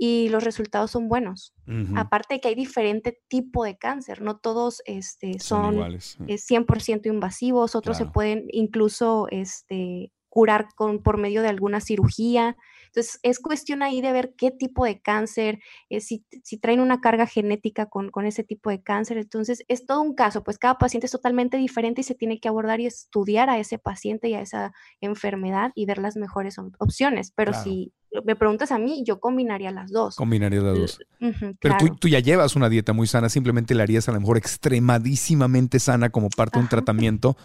[SPEAKER 3] y los resultados son buenos. Aparte de que hay diferente tipo de cáncer, no todos este, son, 100% invasivos, otros se pueden incluso este, curar con, por medio de alguna cirugía. Entonces, es cuestión ahí de ver qué tipo de cáncer, eh, si, si, traen una carga genética con, con, ese tipo de cáncer. Entonces, es todo un caso, pues cada paciente es totalmente diferente y se tiene que abordar y estudiar a ese paciente y a esa enfermedad y ver las mejores opciones. Pero si me preguntas a mí, yo combinaría las dos.
[SPEAKER 1] Combinaría las dos. Pero tú, tú, ya llevas una dieta muy sana, simplemente la harías a lo mejor extremadísimamente sana como parte de un tratamiento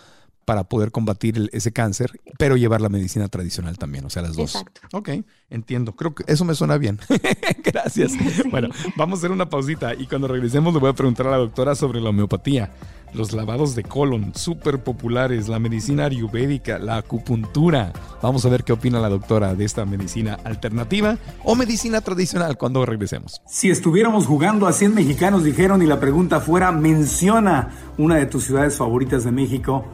[SPEAKER 1] para poder combatir el- ese cáncer, pero llevar la medicina tradicional también, o sea, las dos.
[SPEAKER 3] Exacto.
[SPEAKER 1] Ok, entiendo. Creo que eso me suena bien. Gracias. Bueno, vamos a hacer una pausita y cuando regresemos le voy a preguntar a la doctora sobre la homeopatía, los lavados de colon, súper populares, la medicina ayurvédica, la acupuntura. Vamos a ver qué opina la doctora de esta medicina alternativa o medicina tradicional cuando regresemos.
[SPEAKER 4] Si estuviéramos jugando a 100 mexicanos, dijeron, y la pregunta fuera, menciona una de tus ciudades favoritas de México,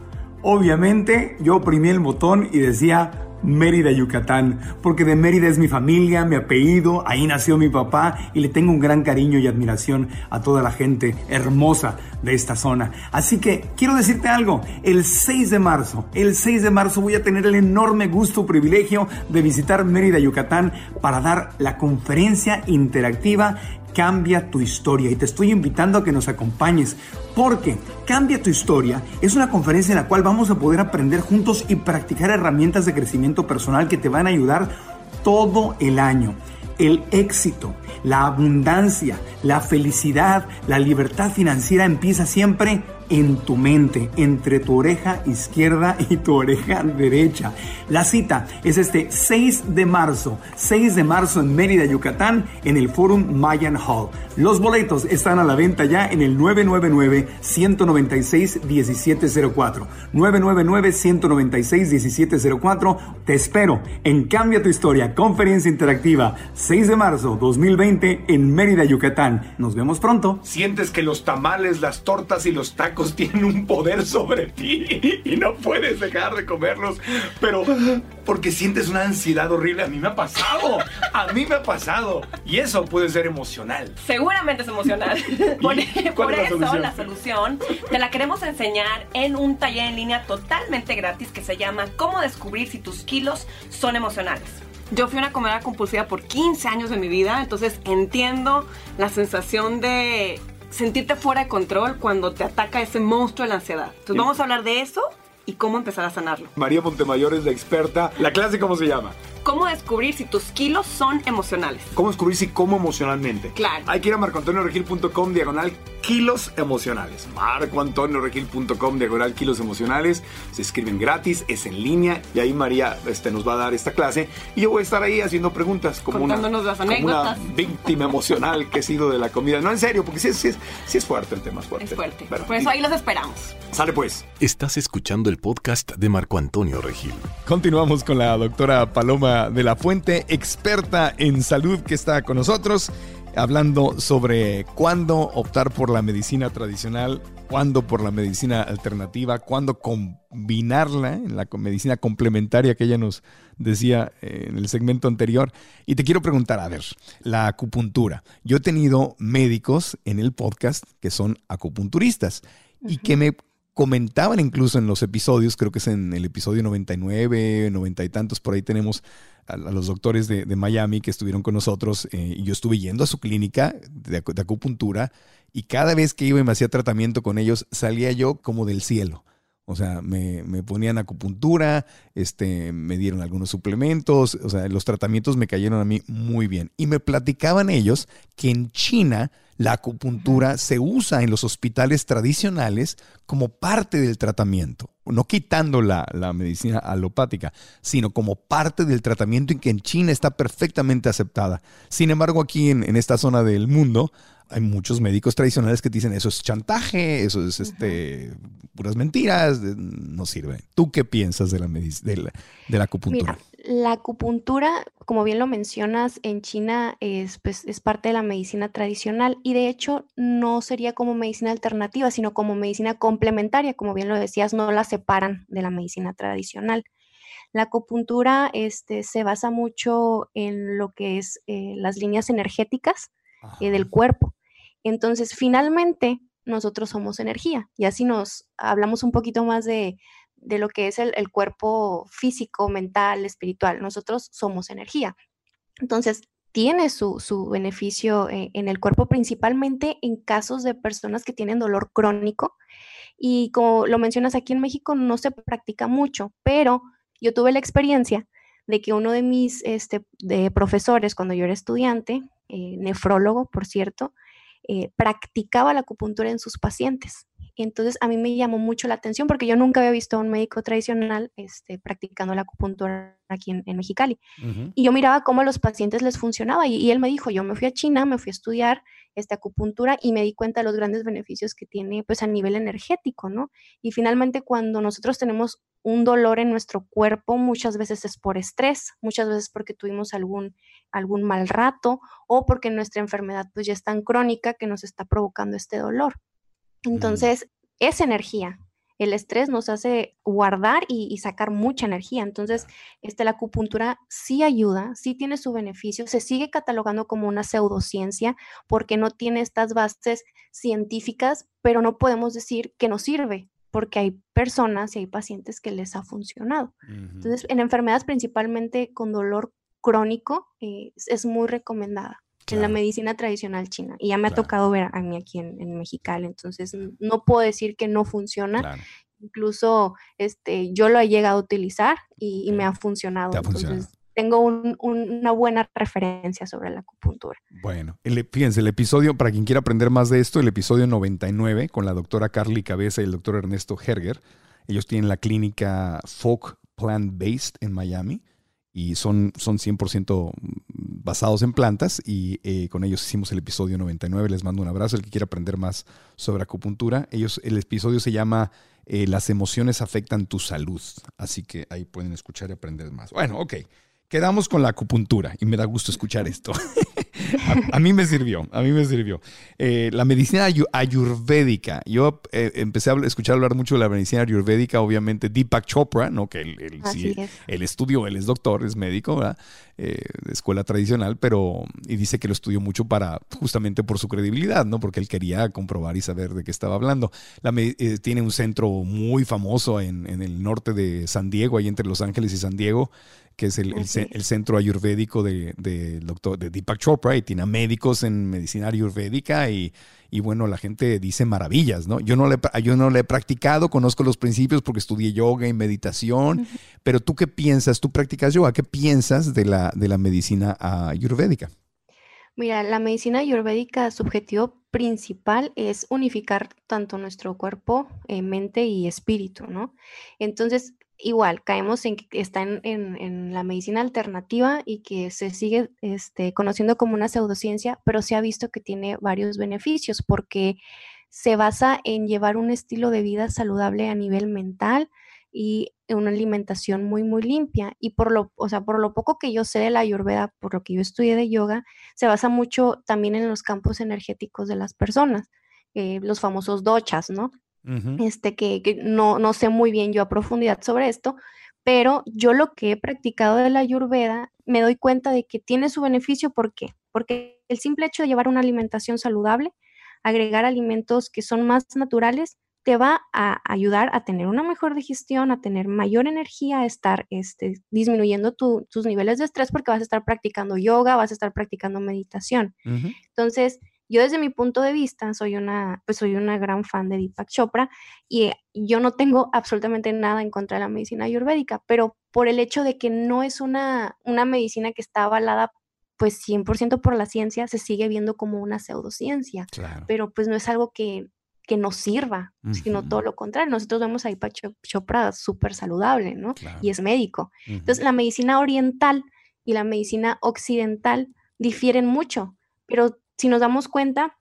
[SPEAKER 4] obviamente yo oprimí el botón y decía Mérida, Yucatán, porque de Mérida es mi familia, mi apellido, ahí nació mi papá y le tengo un gran cariño y admiración a toda la gente hermosa de esta zona. Así que quiero decirte algo, el 6 de marzo, el 6 de marzo voy a tener el enorme gusto, privilegio de visitar Mérida, Yucatán para dar la conferencia interactiva Cambia tu historia y te estoy invitando a que nos acompañes porque Cambia tu historia es una conferencia en la cual vamos a poder aprender juntos y practicar herramientas de crecimiento personal que te van a ayudar todo el año. El éxito, la abundancia, la felicidad, la libertad financiera empieza siempre en tu mente, entre tu oreja izquierda y tu oreja derecha. La cita es este 6 de marzo, 6 de marzo en Mérida, Yucatán, en el Forum Mayan Hall. Los boletos están a la venta ya en el 999-196-1704. 999-196-1704. Te espero en Cambia tu Historia, conferencia interactiva, 6 de marzo 2020 en Mérida, Yucatán. Nos vemos pronto. Sientes que los tamales, las tortas y los tacos tienen un poder sobre ti y no puedes dejar de comerlos, pero porque sientes una ansiedad horrible. A mí me ha pasado, a mí me ha pasado. Y eso puede ser emocional.
[SPEAKER 5] Seguramente es emocional. Por,
[SPEAKER 4] ¿Y cuál
[SPEAKER 5] por
[SPEAKER 4] es la
[SPEAKER 5] eso
[SPEAKER 4] solución?
[SPEAKER 5] la solución te la queremos enseñar en un taller en línea totalmente gratis que se llama Cómo descubrir si tus kilos son emocionales. Yo fui una comedora compulsiva por 15 años de mi vida, entonces entiendo la sensación de sentirte fuera de control cuando te ataca ese monstruo de la ansiedad. Entonces vamos a hablar de eso y cómo empezar a sanarlo.
[SPEAKER 4] María Montemayor es la experta. ¿La clase cómo se llama?
[SPEAKER 5] Cómo descubrir si tus kilos son emocionales.
[SPEAKER 4] ¿Cómo descubrir si como emocionalmente?
[SPEAKER 5] Claro.
[SPEAKER 4] Hay que ir a marcoantonioregil.com diagonal kilos emocionales. marcoantonioregil.com diagonal kilos emocionales. Se escriben gratis, es en línea y ahí María este, nos va a dar esta clase y yo voy a estar ahí haciendo preguntas como una, como víctima emocional que he sido de la comida. No, en serio, porque sí, es- sí es, sí es fuerte el tema, es fuerte.
[SPEAKER 5] Es fuerte.
[SPEAKER 4] Bueno,
[SPEAKER 5] Por eso ahí los esperamos.
[SPEAKER 4] Sale pues.
[SPEAKER 2] Estás escuchando el podcast de Marco Antonio Regil.
[SPEAKER 1] Continuamos con la doctora Paloma de la Fuente, experta en salud que está con nosotros, hablando sobre cuándo optar por la medicina tradicional, cuándo por la medicina alternativa, cuándo combinarla en la medicina complementaria que ella nos decía eh, en el segmento anterior. Y te quiero preguntar, a ver, la acupuntura. Yo he tenido médicos en el podcast que son acupunturistas y que me comentaban incluso en los episodios, creo que es en el episodio 99, 90 y tantos, por ahí tenemos a, los doctores de, Miami que estuvieron con nosotros eh, y yo estuve yendo a su clínica de, de acupuntura y cada vez que iba y me hacía tratamiento con ellos salía yo como del cielo. O sea, me, me ponían acupuntura, este, me dieron algunos suplementos, o sea, los tratamientos me cayeron a mí muy bien. Y me platicaban ellos que en China la acupuntura se usa en los hospitales tradicionales como parte del tratamiento, no quitando la, la medicina alopática, sino como parte del tratamiento y que en China está perfectamente aceptada. Sin embargo, aquí en, en esta zona del mundo hay muchos médicos tradicionales que te dicen eso es chantaje, eso es este puras mentiras, no sirve. ¿Tú qué piensas de la, de la, de la acupuntura?
[SPEAKER 3] Mira, la acupuntura, como bien lo mencionas, en China es, pues, es parte de la medicina tradicional y de hecho no sería como medicina alternativa, sino como medicina complementaria, como bien lo decías, no la separan de la medicina tradicional. La acupuntura este, se basa mucho en lo que es eh, las líneas energéticas eh, del cuerpo. Entonces, finalmente, nosotros somos energía. Y así nos hablamos un poquito más de, de lo que es el, cuerpo físico, mental, espiritual. Nosotros somos energía. Entonces, tiene su, su beneficio eh, en el cuerpo, principalmente en casos de personas que tienen dolor crónico. Y como lo mencionas aquí en México, no se practica mucho, pero yo tuve la experiencia de que uno de mis este, de profesores, cuando yo era estudiante, eh, nefrólogo, por cierto, eh, practicaba la acupuntura en sus pacientes. Entonces a mí me llamó mucho la atención porque yo nunca había visto a un médico tradicional este, practicando la acupuntura aquí en, Mexicali. Y yo miraba cómo a los pacientes les funcionaba y, y, él me dijo, yo me fui a China, me fui a estudiar esta acupuntura y me di cuenta de los grandes beneficios que tiene pues a nivel energético, ¿no? Y finalmente cuando nosotros tenemos un dolor en nuestro cuerpo, muchas veces es por estrés, muchas veces porque tuvimos algún, algún mal rato o porque nuestra enfermedad pues ya es tan crónica que nos está provocando este dolor. Entonces, es energía, el estrés nos hace guardar y, sacar mucha energía. Entonces, este, la acupuntura sí ayuda, sí tiene su beneficio, se sigue catalogando como una pseudociencia porque no tiene estas bases científicas, pero no podemos decir que no sirve porque hay personas y hay pacientes que les ha funcionado. Entonces, en enfermedades principalmente con dolor crónico, eh, es muy recomendada en la medicina tradicional china. Y ya me ha tocado ver a mí aquí en, en Mexicali, entonces no puedo decir que no funciona. Incluso este, yo lo he llegado a utilizar y, me ha funcionado. entonces, tengo una buena referencia sobre la acupuntura.
[SPEAKER 1] Bueno, fíjense, el episodio, para quien quiera aprender más de esto, el episodio 99 con la doctora Carly Cabeza y el doctor Ernesto Herger. Ellos tienen la clínica Folk Plant Based en Miami y son, son 100% basados en plantas y eh, con ellos hicimos el episodio 99. Les mando un abrazo, el que quiera aprender más sobre acupuntura. Ellos, el episodio se llama eh, Las emociones afectan tu salud, así que ahí pueden escuchar y aprender más. Bueno, ok. Quedamos con la acupuntura y me da gusto escuchar esto. a, mí me sirvió, a mí me sirvió. Eh, la medicina ayurvédica. Yo eh, empecé a escuchar hablar mucho de la medicina ayurvédica, obviamente Deepak Chopra, ¿no? que el, el, estudio, él es doctor, es médico, ¿verdad? Eh, de escuela tradicional, pero y dice que lo estudió mucho para justamente por su credibilidad, ¿no? Porque él quería comprobar y saber de qué estaba hablando. La, tiene un centro muy famoso en, en el norte de San Diego, ahí entre Los Ángeles y San Diego, que es el, centro ayurvédico de, doctor, de Deepak Chopra, y tiene médicos en medicina ayurvédica y, bueno, la gente dice maravillas, ¿no? Yo no, le, yo no le he practicado, conozco los principios porque estudié yoga y meditación, pero tú qué piensas, tú practicas yoga, ¿qué piensas de la, de la medicina ayurvédica?
[SPEAKER 3] Mira, la medicina ayurvédica, su objetivo principal es unificar tanto nuestro cuerpo, eh, mente y espíritu, ¿no? Entonces, igual caemos en que está en, la medicina alternativa y que se sigue este, conociendo como una pseudociencia, pero se ha visto que tiene varios beneficios porque se basa en llevar un estilo de vida saludable a nivel mental y una alimentación muy, muy limpia. Y por lo, o sea, por lo poco que yo sé de la ayurveda, por lo que yo estudié de yoga, se basa mucho también en los campos energéticos de las personas, eh, los famosos dochas, ¿no? Este, que, no, no, sé muy bien yo a profundidad sobre esto, pero yo lo que he practicado de la ayurveda me doy cuenta de que tiene su beneficio. ¿Por qué? Porque el simple hecho de llevar una alimentación saludable, agregar alimentos que son más naturales, te va a ayudar a tener una mejor digestión, a tener mayor energía, a estar este, disminuyendo tus niveles de estrés porque vas a estar practicando yoga, vas a estar practicando meditación. Entonces, yo desde mi punto de vista soy una, pues soy una gran fan de Deepak Chopra y yo no tengo absolutamente nada en contra de la medicina ayurvédica, pero por el hecho de que no es una, una medicina que está avalada pues 100% por la ciencia, se sigue viendo como una pseudociencia, pero pues no es algo que, que nos sirva, sino todo lo contrario. Nosotros vemos a Deepak Chopra súper saludable, ¿no? Y es médico. Entonces, la medicina oriental y la medicina occidental difieren mucho, pero si nos damos cuenta,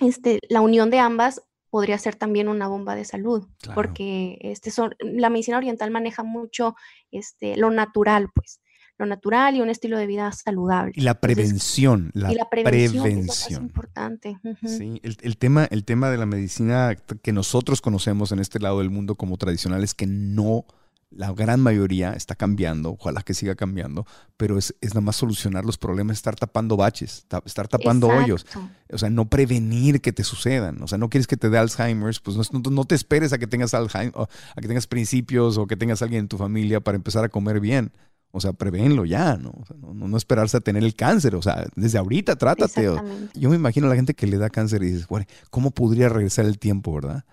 [SPEAKER 3] este, la unión de ambas podría ser también una bomba de salud, porque este son, la medicina oriental maneja mucho este, lo natural, pues, lo natural y un estilo de vida saludable.
[SPEAKER 1] Y la prevención, la, y la prevención, es
[SPEAKER 3] importante.
[SPEAKER 1] Sí, el, el, tema, el tema de la medicina que nosotros conocemos en este lado del mundo como tradicional es que no la gran mayoría está cambiando, ojalá que siga cambiando, pero es, nada más solucionar los problemas, estar tapando baches, estar tapando hoyos. O sea, no prevenir que te sucedan. O sea, no quieres que te dé Alzheimer's, pues no, te esperes a que tengas Alzheimer, a que tengas principios o que tengas alguien en tu familia para empezar a comer bien. O sea, prevénlo ya, ¿no? no, esperarse a tener el cáncer. O sea, desde ahorita trátate. Yo me imagino a la gente que le da cáncer y dices, bueno, ¿cómo podría regresar el tiempo, verdad?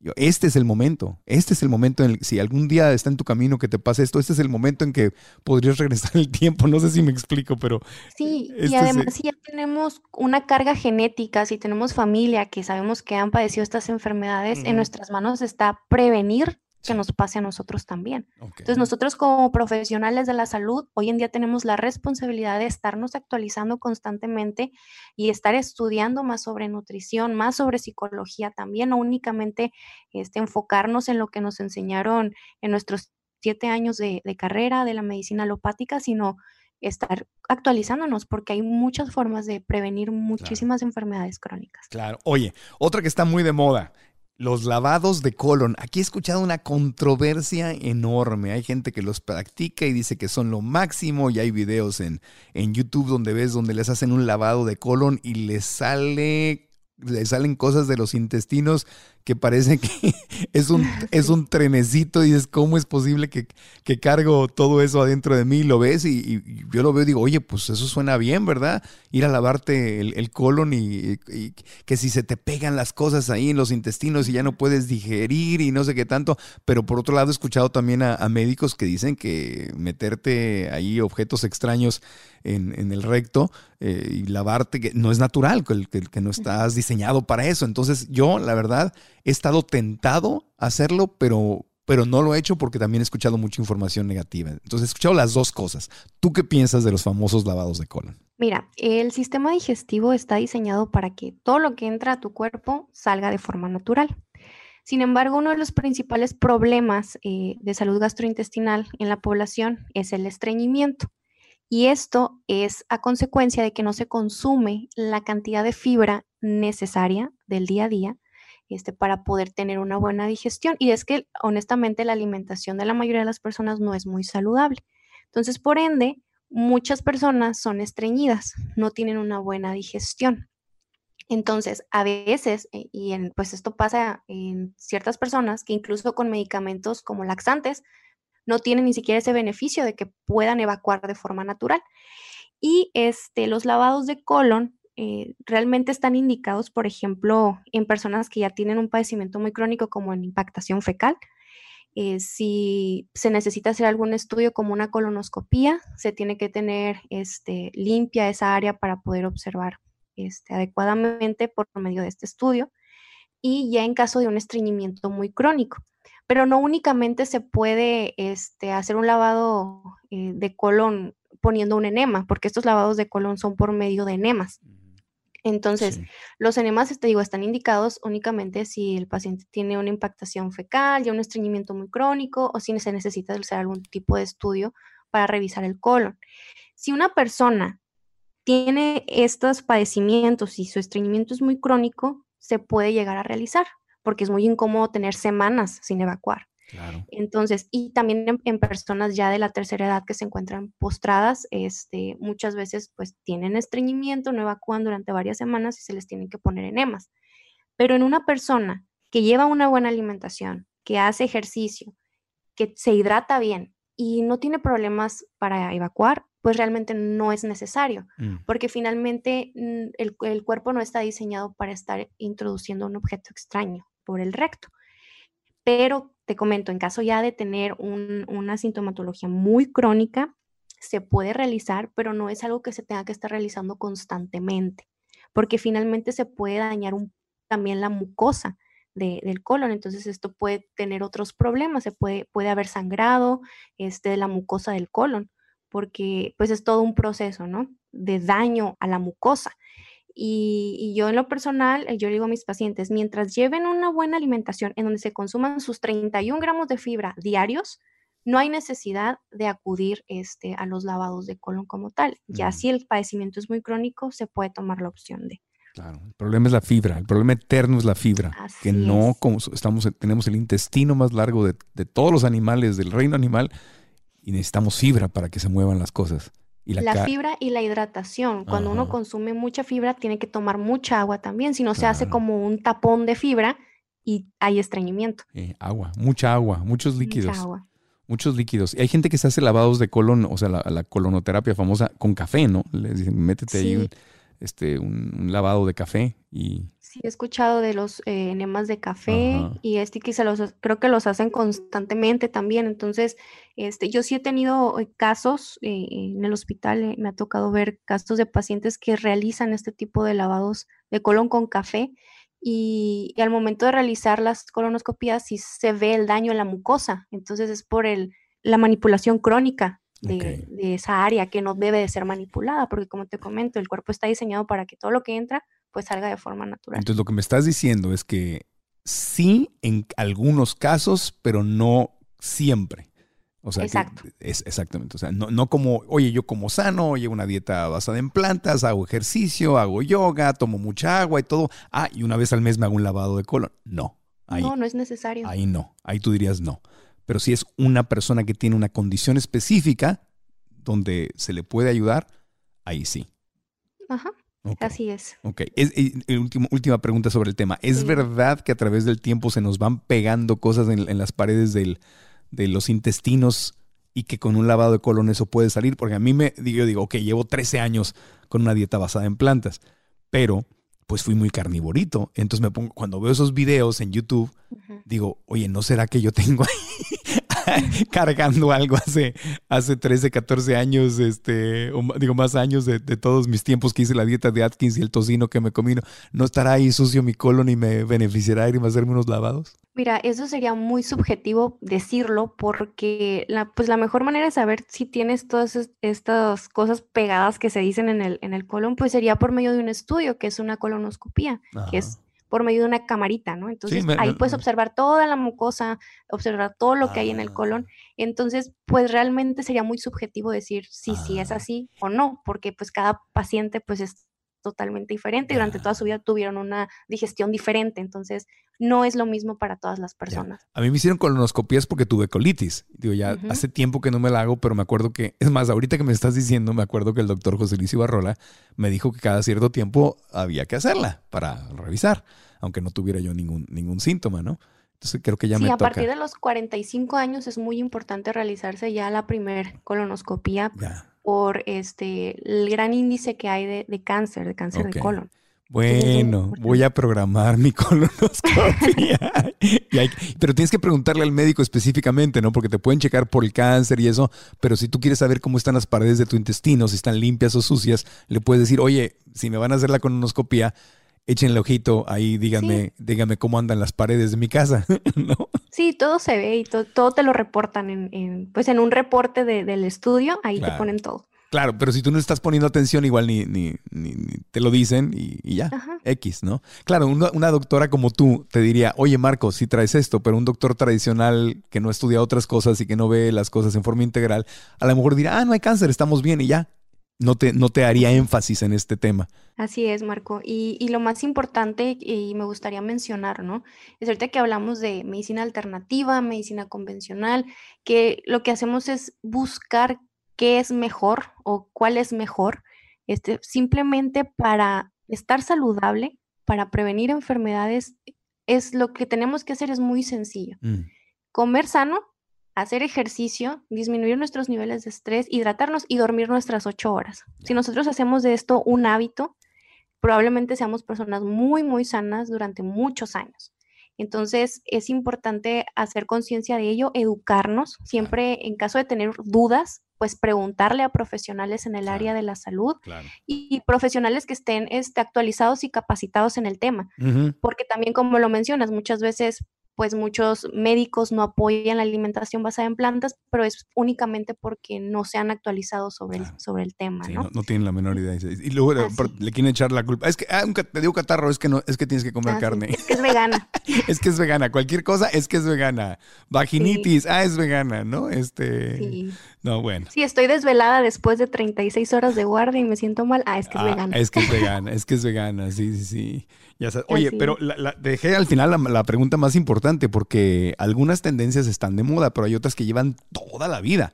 [SPEAKER 1] Yo, este es el momento, este es el momento, en el, si algún día está en tu camino que te pase esto, este es el momento en que podrías regresar el tiempo, no sé si me explico, pero...
[SPEAKER 3] Sí,
[SPEAKER 1] este
[SPEAKER 3] y además si ya tenemos una carga genética, si tenemos familia que sabemos que han padecido estas enfermedades, en nuestras manos está prevenir que nos pase a nosotros también.
[SPEAKER 1] Okay.
[SPEAKER 3] Entonces nosotros como profesionales de la salud, hoy en día tenemos la responsabilidad de estarnos actualizando constantemente y estar estudiando más sobre nutrición, más sobre psicología también, no únicamente este, enfocarnos en lo que nos enseñaron en nuestros siete años de, de carrera de la medicina alopática, sino estar actualizándonos porque hay muchas formas de prevenir muchísimas claro. enfermedades crónicas.
[SPEAKER 1] Claro. Oye, otra que está muy de moda, los lavados de colon. Aquí he escuchado una controversia enorme. Hay gente que los practica y dice que son lo máximo. Y hay videos en, en YouTube donde ves donde les hacen un lavado de colon y les sale. Le salen cosas de los intestinos que parece que es un, es un trenecito y es cómo es posible que, que, cargo todo eso adentro de mí, lo ves y, yo lo veo y digo, oye, pues eso suena bien, ¿verdad? Ir a lavarte el, el colon y, y, que si se te pegan las cosas ahí en los intestinos y ya no puedes digerir y no sé qué tanto, pero por otro lado he escuchado también a, a médicos que dicen que meterte ahí objetos extraños en, en el recto eh, y lavarte, que no es natural, que, que, que no estás diseñado para eso. Entonces yo, la verdad, he estado tentado a hacerlo, pero, pero no lo he hecho porque también he escuchado mucha información negativa. Entonces he escuchado las dos cosas. ¿Tú qué piensas de los famosos lavados de colon?
[SPEAKER 3] Mira, el sistema digestivo está diseñado para que todo lo que entra a tu cuerpo salga de forma natural. Sin embargo, uno de los principales problemas eh, de salud gastrointestinal en la población es el estreñimiento. Y esto es a consecuencia de que no se consume la cantidad de fibra necesaria del día a día este, para poder tener una buena digestión. Y es que honestamente la alimentación de la mayoría de las personas no es muy saludable. Entonces, por ende, muchas personas son estreñidas, no tienen una buena digestión. Entonces, a veces, eh, y en, pues esto pasa en ciertas personas que incluso con medicamentos como laxantes, no tienen ni siquiera ese beneficio de que puedan evacuar de forma natural. Y este, los lavados de colon eh, realmente están indicados, por ejemplo, en personas que ya tienen un padecimiento muy crónico como en impactación fecal. Eh, si se necesita hacer algún estudio como una colonoscopía, se tiene que tener este, limpia esa área para poder observar este, adecuadamente por medio de este estudio. Y ya en caso de un estreñimiento muy crónico. Pero no únicamente se puede este, hacer un lavado eh, de colon poniendo un enema, porque estos lavados de colon son por medio de enemas. Entonces, sí. los enemas, te digo, están indicados únicamente si el paciente tiene una impactación fecal, ya un estreñimiento muy crónico o si se necesita hacer algún tipo de estudio para revisar el colon. Si una persona tiene estos padecimientos y su estreñimiento es muy crónico, se puede llegar a realizar porque es muy incómodo tener semanas sin evacuar.
[SPEAKER 1] Claro.
[SPEAKER 3] Entonces, y también en, en, personas ya de la tercera edad que se encuentran postradas, este, muchas veces pues tienen estreñimiento, no evacúan durante varias semanas y se les tienen que poner enemas. Pero en una persona que lleva una buena alimentación, que hace ejercicio, que se hidrata bien y no tiene problemas para evacuar, pues realmente no es necesario, mm. porque finalmente mm, el, el cuerpo no está diseñado para estar introduciendo un objeto extraño por el recto. Pero te comento, en caso ya de tener un, una sintomatología muy crónica, se puede realizar, pero no es algo que se tenga que estar realizando constantemente, porque finalmente se puede dañar también la mucosa de, del colon, entonces esto puede tener otros problemas, se puede, puede haber sangrado este, de la mucosa del colon, porque pues es todo un proceso, ¿no? De daño a la mucosa. Y, y, yo en lo personal, eh, yo le digo a mis pacientes, mientras lleven una buena alimentación en donde se consuman sus 31 gramos de fibra diarios, no hay necesidad de acudir este, a los lavados de colon como tal. Ya si el padecimiento es muy crónico, se puede tomar la opción de.
[SPEAKER 1] Claro, el problema es la fibra, el problema eterno es la fibra,
[SPEAKER 3] Así
[SPEAKER 1] que no
[SPEAKER 3] es.
[SPEAKER 1] como estamos, tenemos el intestino más largo de, de todos los animales, del reino animal, y necesitamos fibra para que se muevan las cosas.
[SPEAKER 3] Y la, la fibra y la hidratación. Cuando Ajá. uno consume mucha fibra, tiene que tomar mucha agua también, si no claro. se hace como un tapón de fibra y hay estreñimiento.
[SPEAKER 1] Eh, agua, mucha agua, muchos líquidos.
[SPEAKER 3] Mucha agua.
[SPEAKER 1] Muchos líquidos. Y hay gente que se hace lavados de colon, o sea, la, la colonoterapia famosa con café, ¿no? Les dicen, métete sí. ahí este, un, lavado de café y...
[SPEAKER 3] Sí, he escuchado de los eh, enemas de café y este que se los, creo que los hacen constantemente también. Entonces, este, yo sí he tenido eh, casos eh, en el hospital, me ha tocado ver casos de pacientes que realizan este tipo de lavados de colon con café y, al momento de realizar las colonoscopías sí se ve el daño en la mucosa. Entonces, es por el, la manipulación crónica de, esa área que no debe de ser manipulada, porque como te comento, el cuerpo está diseñado para que todo lo que entra pues salga de forma natural.
[SPEAKER 1] Entonces lo que me estás diciendo es que sí en algunos casos, pero no siempre. O sea,
[SPEAKER 3] Exacto.
[SPEAKER 1] es exactamente. O sea, no, no, como, oye, yo como sano, oye, una dieta basada en plantas, hago ejercicio, hago yoga, tomo mucha agua y todo. Ah, y una vez al mes me hago un lavado de colon. No.
[SPEAKER 3] no, no es necesario.
[SPEAKER 1] Ahí no. Ahí tú dirías no. Pero si es una persona que tiene una condición específica donde se le puede ayudar, ahí sí.
[SPEAKER 3] Ajá. Así es.
[SPEAKER 1] Ok. Es, última pregunta sobre el tema. ¿Es verdad que a través del tiempo se nos van pegando cosas en, las paredes de los intestinos y que con un lavado de colon eso puede salir? Porque a mí me digo, yo digo, ok, llevo 13 años con una dieta basada en plantas, pero pues fui muy carnivorito. Entonces me pongo, cuando veo esos videos en YouTube, digo, oye, ¿no será que yo tengo ahí cargando algo hace, hace 13, 14 años, este, digo, más años de, todos mis tiempos que hice la dieta de Atkins y el tocino que me comí? ¿No estará ahí sucio mi colon y me beneficiará irme a hacerme unos lavados?
[SPEAKER 3] Mira, eso sería muy subjetivo decirlo porque la, pues la mejor manera de saber si tienes todas estas cosas pegadas que se dicen en el, en el colon, pues sería por medio de un estudio, que es una colonoscopía, que es por medio de una camarita, ¿no? Entonces ahí puedes observar toda la mucosa, observar todo lo que hay en el colon. Ah. Entonces, pues realmente sería muy subjetivo decir si sí es ah. así o no, porque pues cada paciente pues es totalmente diferente y durante toda su vida tuvieron una digestión diferente, entonces no es lo mismo para todas las personas.
[SPEAKER 1] A mí me hicieron colonoscopías porque tuve colitis. Digo, ya hace tiempo que no me la hago, pero me acuerdo que, es más, ahorita que me estás diciendo, me acuerdo que el doctor José Luis Ibarrola me dijo que cada cierto tiempo había que hacerla para revisar, aunque no tuviera yo ningún, ningún síntoma, ¿no? Entonces creo que ya me
[SPEAKER 3] Sí,
[SPEAKER 1] a
[SPEAKER 3] partir de los 45 años es muy importante realizarse ya la primer colonoscopía por este el gran índice que hay de, cáncer, de cáncer de colon.
[SPEAKER 1] Bueno, voy a programar mi colonoscopia. pero tienes que preguntarle al médico específicamente, ¿no? Porque te pueden checar por el cáncer y eso, pero si tú quieres saber cómo están las paredes de tu intestino, si están limpias o sucias, le puedes decir, oye, si me van a hacer la colonoscopia, échenle ojito ahí, díganme, díganme cómo andan las paredes de mi casa, ¿no?
[SPEAKER 3] Sí, todo se ve y todo te lo reportan en, pues en un reporte del estudio, ahí te ponen todo.
[SPEAKER 1] Claro, pero si tú no estás poniendo atención, igual ni, ni, ni, te lo dicen y, ya, X, ¿no? Claro, una, doctora como tú te diría, oye Marco, si traes esto, pero un doctor tradicional que no estudia otras cosas y que no ve las cosas en forma integral, a lo mejor dirá, ah, no hay cáncer, estamos bien y ya. No te, no te haría énfasis en este tema.
[SPEAKER 3] Así es, Marco. Y, y, lo más importante, y me gustaría mencionar, ¿no? Es ahorita que hablamos de medicina alternativa, medicina convencional, que lo que hacemos es buscar qué es mejor o cuál es mejor, este, simplemente para estar saludable, para prevenir enfermedades, es lo que tenemos que hacer es muy sencillo. Mm. Comer sano, hacer ejercicio, disminuir nuestros niveles de estrés, hidratarnos y dormir nuestras ocho horas. Si nosotros hacemos de esto un hábito, probablemente seamos personas muy, muy sanas durante muchos años. Entonces, es importante hacer conciencia de ello, educarnos, siempre en caso de tener dudas, pues preguntarle a profesionales en el área de la salud y, profesionales que estén este, actualizados y capacitados en el tema. Porque también, como lo mencionas, muchas veces pues muchos médicos no apoyan la alimentación basada en plantas, pero es únicamente porque no se han actualizado sobre, el, sobre el tema, ¿no?
[SPEAKER 1] ¿no? tienen la menor idea. Y luego ah, le quieren echar la culpa. Es que ah, te digo catarro, es que no, es que tienes que comer ah, carne.
[SPEAKER 3] Es que es vegana.
[SPEAKER 1] es que es vegana. Cualquier cosa es que es vegana. Vaginitis, ah, es vegana, ¿no? Este. Sí. No, bueno.
[SPEAKER 3] Sí, estoy desvelada después de 36 horas de guardia y me siento mal. Ah, es que es vegana.
[SPEAKER 1] Es que es vegana, es que es vegana, sí, sí, sí. Oye, pero la, dejé al final la, pregunta más importante porque algunas tendencias están de moda, pero hay otras que llevan toda la vida.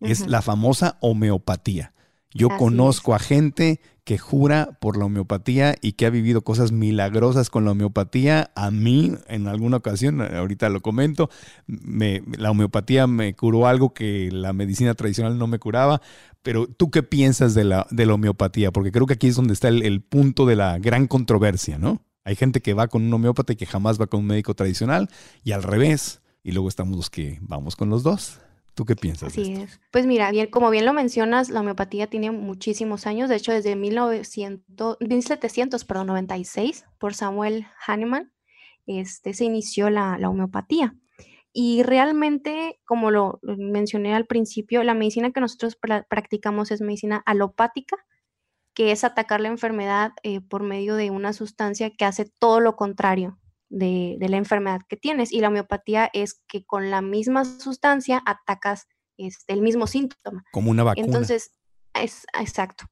[SPEAKER 1] Es la famosa homeopatía. Yo
[SPEAKER 3] Así
[SPEAKER 1] conozco a gente que jura por la homeopatía y que ha vivido cosas milagrosas con la homeopatía. A mí, en alguna ocasión, ahorita lo comento, me, la homeopatía me curó algo que la medicina tradicional no me curaba. Pero tú qué piensas de la, de la homeopatía? Porque creo que aquí es donde está el, el punto de la gran controversia, ¿no? Hay gente que va con un homeópata y que jamás va con un médico tradicional y al revés. Y luego estamos los que vamos con los dos. ¿Tú qué piensas? de
[SPEAKER 3] Así
[SPEAKER 1] esto?
[SPEAKER 3] es. Pues mira, bien, como bien lo mencionas, la homeopatía tiene muchísimos años, de hecho desde 1900, 1700, perdón, 96, por Samuel Hahnemann, este, se inició la, la homeopatía. Y realmente, como lo lo mencioné al principio, la medicina que nosotros pra- practicamos es medicina alopática, que es atacar la enfermedad eh, por medio de una sustancia que hace todo lo contrario de, de la enfermedad que tienes. Y la homeopatía es que con la misma sustancia atacas este, el mismo síntoma.
[SPEAKER 1] Como una vacuna.
[SPEAKER 3] Entonces, es exacto.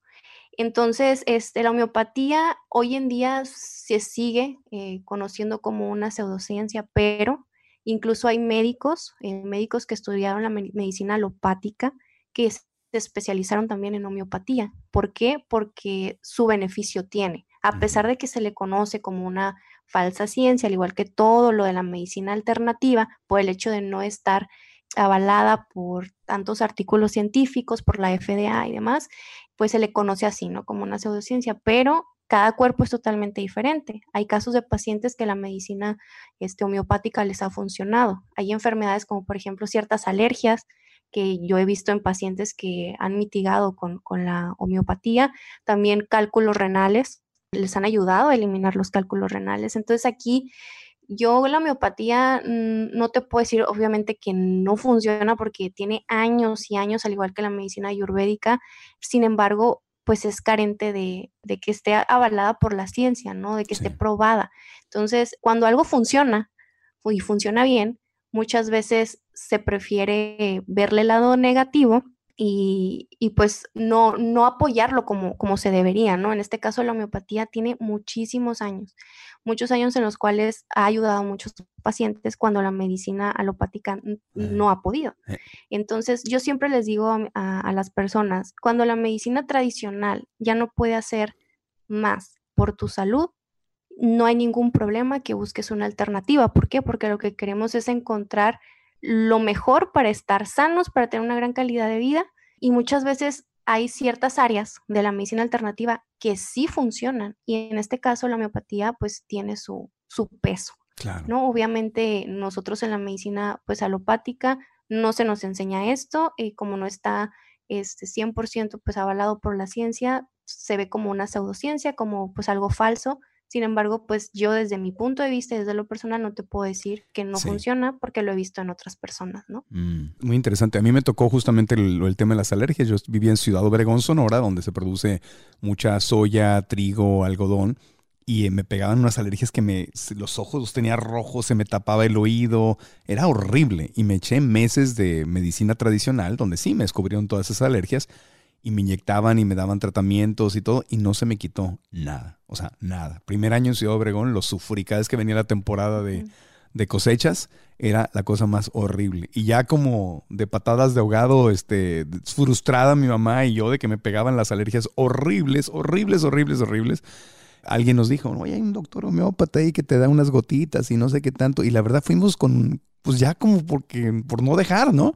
[SPEAKER 3] Entonces, este, la homeopatía hoy en día se sigue eh, conociendo como una pseudociencia, pero incluso hay médicos, eh, médicos que estudiaron la me- medicina alopática, que se especializaron también en homeopatía. ¿Por qué? Porque su beneficio tiene. A pesar de que se le conoce como una falsa ciencia, al igual que todo lo de la medicina alternativa, por el hecho de no estar avalada por tantos artículos científicos, por la FDA y demás, pues se le conoce así, ¿no? Como una pseudociencia, pero cada cuerpo es totalmente diferente. Hay casos de pacientes que la medicina este, homeopática les ha funcionado. Hay enfermedades como por ejemplo ciertas alergias que yo he visto en pacientes que han mitigado con, con la homeopatía, también cálculos renales, les han ayudado a eliminar los cálculos renales. Entonces aquí yo la homeopatía mm, no te puedo decir obviamente que no funciona porque tiene años y años, al igual que la medicina ayurvédica. Sin embargo, pues es carente de, de que esté avalada por la ciencia, ¿no? De que esté probada. Entonces, cuando algo funciona y funciona bien, muchas veces se prefiere verle el lado negativo y, y pues no, no apoyarlo como, como se debería, ¿no? En este caso, la homeopatía tiene muchísimos años, muchos años en los cuales ha ayudado a muchos pacientes cuando la medicina alopática no ha podido.
[SPEAKER 1] Eh.
[SPEAKER 3] Entonces, yo siempre les digo a, mi- a- a las personas, cuando la medicina tradicional ya no puede hacer más por tu salud, no hay ningún problema que busques una alternativa. ¿Por qué? Porque lo que queremos es encontrar lo mejor para estar sanos, para tener una gran calidad de vida. Y muchas veces hay ciertas áreas de la medicina alternativa que sí funcionan. Y en este caso la homeopatía pues tiene su, su peso.
[SPEAKER 1] Claro.
[SPEAKER 3] ¿no? Obviamente nosotros en la medicina pues alopática no se nos enseña esto y como no está este 100% pues avalado por la ciencia, se ve como una pseudociencia, como pues algo falso. Sin embargo, pues yo desde mi punto de vista y desde lo personal no te puedo decir que no
[SPEAKER 1] Sí.
[SPEAKER 3] funciona porque lo he visto en otras personas, ¿no?
[SPEAKER 1] Mm, muy interesante. A mí me tocó justamente el, el tema de las alergias. Yo vivía en Ciudad Obregón, Sonora, donde se produce mucha soya, trigo, algodón. Y eh, me pegaban unas alergias que me, los ojos los tenía rojos, se me tapaba el oído. Era horrible. Y me eché meses de medicina tradicional, donde sí me descubrieron todas esas alergias. Y me inyectaban y me daban tratamientos y todo. Y no se me quitó nada. O sea, nada. Primer año en Ciudad Obregón lo sufrí. Cada vez que venía la temporada de, de cosechas, era la cosa más horrible. Y ya como de patadas de ahogado, este, frustrada mi mamá y yo de que me pegaban las alergias horribles, horribles, horribles, horribles. Alguien nos dijo, oye, hay un doctor homeópata ahí que te da unas gotitas y no sé qué tanto. Y la verdad fuimos con, pues ya como porque, por no dejar, ¿no?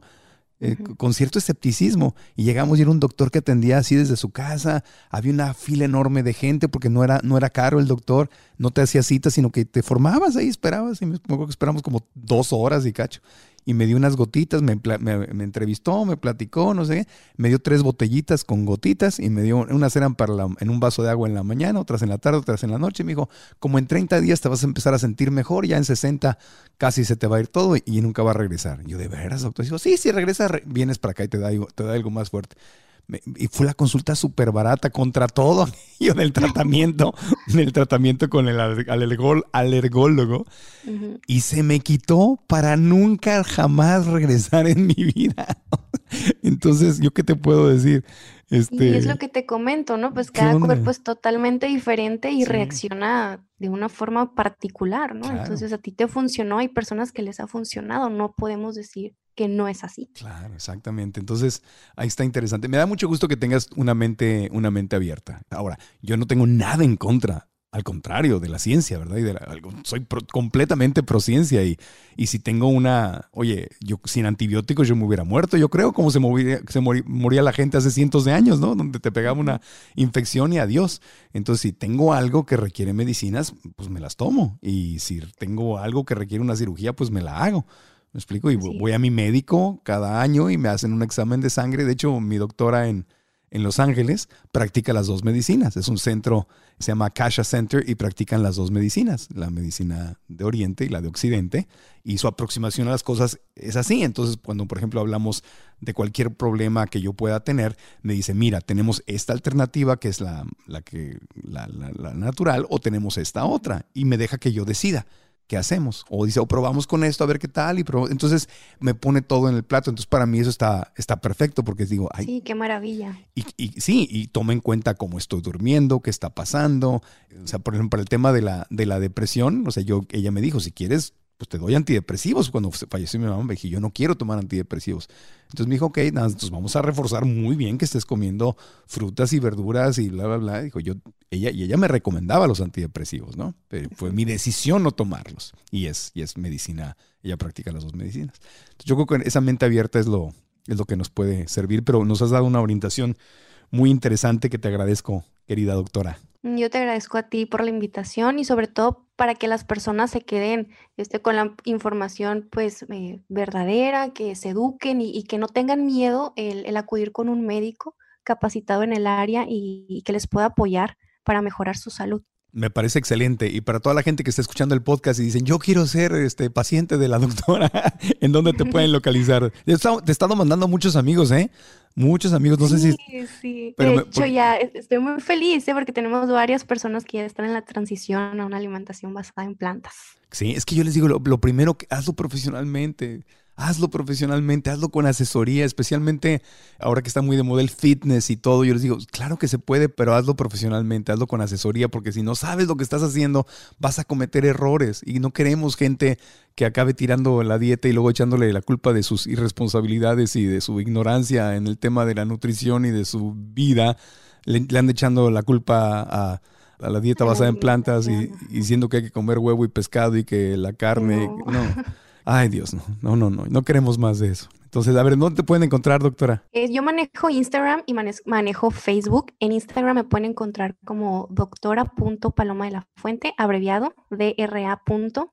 [SPEAKER 1] Eh. Con cierto escepticismo. Y llegamos y era un doctor que atendía así desde su casa. Había una fila enorme de gente porque no era, no era caro el doctor. No te hacía citas, sino que te formabas ahí, esperabas. Y me acuerdo que esperamos como dos horas y cacho. Y me dio unas gotitas, me, me- entrevistó, me platicó, no sé. Me dio tres botellitas con gotitas y me dio, unas eran para la- en un vaso de agua en la mañana, otras en la tarde, otras en la noche. Y me dijo, como en 30 días te vas a empezar a sentir mejor, ya en 60 casi se te va a ir todo y, y nunca va a regresar. Yo, ¿de veras, doctor? Dijo, sí, si regresa, re- vienes para acá y te da, te da algo más fuerte. Y fue la consulta súper barata contra todo yo del tratamiento, del tratamiento con el alergol- alergólogo. Y se me quitó para nunca jamás regresar en mi vida. Entonces, ¿yo qué te puedo decir? Este,
[SPEAKER 3] Y es lo que te comento, ¿no? Pues
[SPEAKER 1] ¿qué
[SPEAKER 3] cada cuerpo es totalmente diferente y
[SPEAKER 1] Sí.
[SPEAKER 3] reacciona de una forma particular, ¿no?
[SPEAKER 1] Claro.
[SPEAKER 3] Entonces a ti te funcionó, hay personas que les ha funcionado, no podemos decir que no es así.
[SPEAKER 1] Claro, exactamente. Entonces, ahí está interesante. Me da mucho gusto que tengas una mente, una mente abierta. Ahora, yo no tengo nada en contra, al contrario, de la ciencia, ¿verdad? Y de la- algo- soy pro- completamente pro ciencia y, y si tengo una, oye, yo sin antibióticos yo me hubiera muerto, yo creo, como se, moría, se mori- moría la gente hace cientos de años, ¿no? Donde te pegaba una infección y adiós. Entonces, si tengo algo que requiere medicinas, pues me las tomo. Y si tengo algo que requiere una cirugía, pues me la hago. ¿Me explico? Y voy a mi médico cada año y me hacen un examen de sangre. De hecho, mi doctora en, en Los Ángeles practica las dos medicinas. Es un centro, se llama Kasha Center y practican las dos medicinas, la medicina de Oriente y la de Occidente. Y su aproximación a las cosas es así. Entonces, cuando, por ejemplo, hablamos de cualquier problema que yo pueda tener, me dice, mira, tenemos esta alternativa que es la, la que, la, la- la natural o tenemos esta otra. Y me deja que yo decida. ¿Qué hacemos? O dice, o probamos con esto a ver qué tal. Y probamos. Entonces me pone todo en el plato. Entonces para mí eso está, está perfecto porque digo, ay,
[SPEAKER 3] Sí, qué maravilla.
[SPEAKER 1] y, y sí, y toma en cuenta cómo estoy durmiendo, qué está pasando. O sea, por ejemplo, para el tema de la, de la depresión, o sea, yo, ella me dijo, si quieres, pues te doy antidepresivos. Cuando falleció mi mamá, me dije, yo no quiero tomar antidepresivos. Entonces me dijo, ok, entonces vamos a reforzar muy bien que estés comiendo frutas y verduras y bla, bla, bla. Dijo, yo, ella, y ella me recomendaba los antidepresivos, ¿no? Pero fue mi decisión no tomarlos. Y es, y es medicina, ella practica las dos medicinas. Yo creo que esa mente abierta es lo, es lo que nos puede servir, pero nos has dado una orientación muy interesante que te agradezco, querida doctora.
[SPEAKER 3] Yo te agradezco a ti por la invitación y sobre todo para que las personas se queden este, con la información pues eh, verdadera, que se eduquen y, que no tengan miedo el, el acudir con un médico capacitado en el área y que les pueda apoyar para mejorar su salud.
[SPEAKER 1] Me parece excelente. Y para toda la gente que está escuchando el podcast y dicen, yo quiero ser este paciente de la doctora, ¿en dónde te pueden localizar? Te he estado, te he estado mandando muchos amigos, ¿eh? Muchos amigos. No sé si...
[SPEAKER 3] Sí, sí.
[SPEAKER 1] pero
[SPEAKER 3] de
[SPEAKER 1] me-
[SPEAKER 3] hecho,
[SPEAKER 1] por-
[SPEAKER 3] ya es- estoy muy feliz ¿eh? porque tenemos varias personas que ya están en la transición a una alimentación basada en plantas.
[SPEAKER 1] Sí, es que yo les digo, lo, lo primero, que hazlo profesionalmente. Hazlo profesionalmente, hazlo con asesoría, especialmente ahora que está muy de moda el fitness y todo. Yo les digo, claro que se puede, pero hazlo profesionalmente, hazlo con asesoría, porque si no sabes lo que estás haciendo, vas a cometer errores. Y no queremos gente que acabe tirando la dieta y luego echándole la culpa de sus irresponsabilidades y de su ignorancia en el tema de la nutrición y de su vida. Le, le ande echando la culpa a, a la dieta basada en plantas y, diciendo que hay que comer huevo y pescado y que la carne.
[SPEAKER 3] No.
[SPEAKER 1] No. Ay, Dios, no. No, no, no. No queremos más de eso. Entonces, a ver, ¿dónde te pueden encontrar, doctora?
[SPEAKER 3] Eh, yo manejo Instagram y manejo Facebook. En Instagram me pueden encontrar como doctora.paloma de la fuente, abreviado DRA.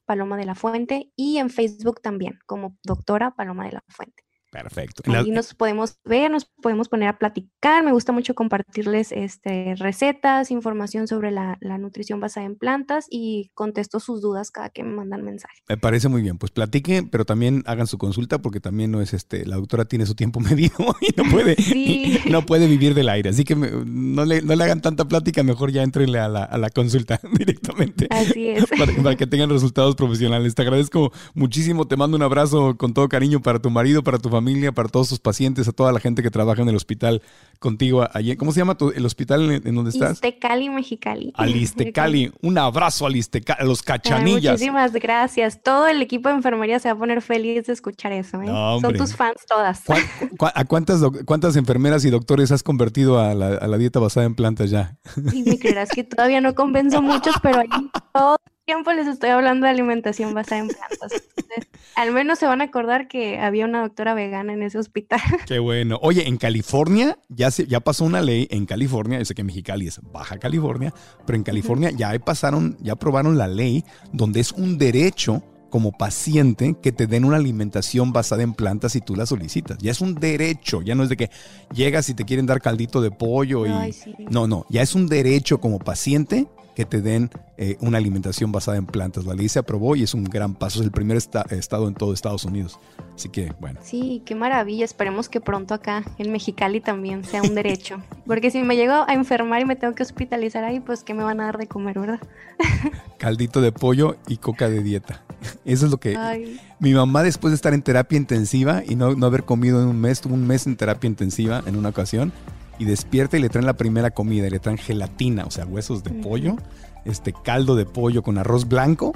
[SPEAKER 3] Paloma de la fuente, y en Facebook también como doctora Paloma de la fuente.
[SPEAKER 1] Perfecto.
[SPEAKER 3] Ahí nos podemos ver, nos podemos poner a platicar. Me gusta mucho compartirles este, recetas, información sobre la, la nutrición basada en plantas y contesto sus dudas cada que me mandan mensaje.
[SPEAKER 1] Me parece muy bien. Pues platiquen, pero también hagan su consulta porque también no es este, la doctora tiene su tiempo medido y no puede,
[SPEAKER 3] Sí.
[SPEAKER 1] y no puede vivir del aire. Así que me- no, le, no le hagan tanta plática, mejor ya entrenle a la, a la consulta directamente.
[SPEAKER 3] Así es.
[SPEAKER 1] Para, para que tengan resultados profesionales. Te agradezco muchísimo. Te mando un abrazo con todo cariño para tu marido, para tu familia, para todos tus pacientes, a toda la gente que trabaja en el hospital contigo allí. ¿Cómo se llama tu- el hospital en, en donde estás?
[SPEAKER 3] Istecali, Mexicali.
[SPEAKER 1] Alistecali. Un abrazo Alistecali, a los
[SPEAKER 3] Ay,
[SPEAKER 1] cachanillas.
[SPEAKER 3] muchísimas gracias. Todo el equipo de enfermería se va a poner feliz de escuchar eso. ¿eh?
[SPEAKER 1] No,
[SPEAKER 3] Son tus fans todas.
[SPEAKER 1] ¿Cuán- cu- ¿A cuántas, cuántas enfermeras y doctores has convertido a la, a la dieta basada en plantas ya?
[SPEAKER 3] Y me creerás que todavía no convenzo muchos, pero ahí todo el tiempo les estoy hablando de alimentación basada en plantas. Entonces, al menos se van a acordar que había una doctora vegana en ese hospital.
[SPEAKER 1] Qué bueno. Oye, en California ya, se, ya pasó una ley, en California, yo sé que Mexicali es Baja California, pero en California ya pasaron, ya aprobaron la ley donde es un derecho como paciente que te den una alimentación basada en plantas si tú la solicitas. Ya es un derecho, ya no es de que llegas y te quieren dar caldito de pollo y...
[SPEAKER 3] Ay, sí.
[SPEAKER 1] No, no, ya es un derecho como paciente que te den eh, una alimentación basada en plantas. La ley se aprobó y es un gran paso, es el primer esta- estado en todo Estados Unidos. Así que, bueno.
[SPEAKER 3] Sí, qué maravilla. Esperemos que pronto acá en Mexicali también sea un derecho. Porque si me llego a enfermar y me tengo que hospitalizar ahí, pues ¿qué me van a dar de comer, verdad?
[SPEAKER 1] caldito de pollo y coca de dieta. Eso es lo que
[SPEAKER 3] Ay,
[SPEAKER 1] mi mamá después de estar en terapia intensiva y no, no haber comido en un mes, tuvo un mes en terapia intensiva en una ocasión y despierta y le traen la primera comida y le traen gelatina, o sea, huesos de pollo, este caldo de pollo con arroz blanco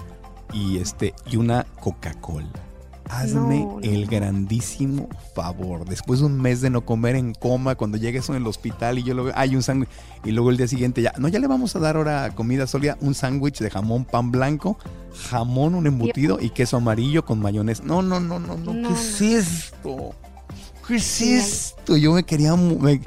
[SPEAKER 1] y este y una Coca-Cola. Hazme
[SPEAKER 3] No, no,
[SPEAKER 1] el grandísimo favor. Después de un mes de no comer en coma, cuando llegues en el hospital y yo lo hay un sándwich. Y luego el día siguiente ya, no, ya le vamos a dar ahora comida sólida, un sándwich de jamón, pan blanco, jamón, un embutido y queso amarillo con mayonesa. No, no, no, no, no.
[SPEAKER 3] No,
[SPEAKER 1] ¿Qué es esto? ¿Qué es esto? Yo me quería. me-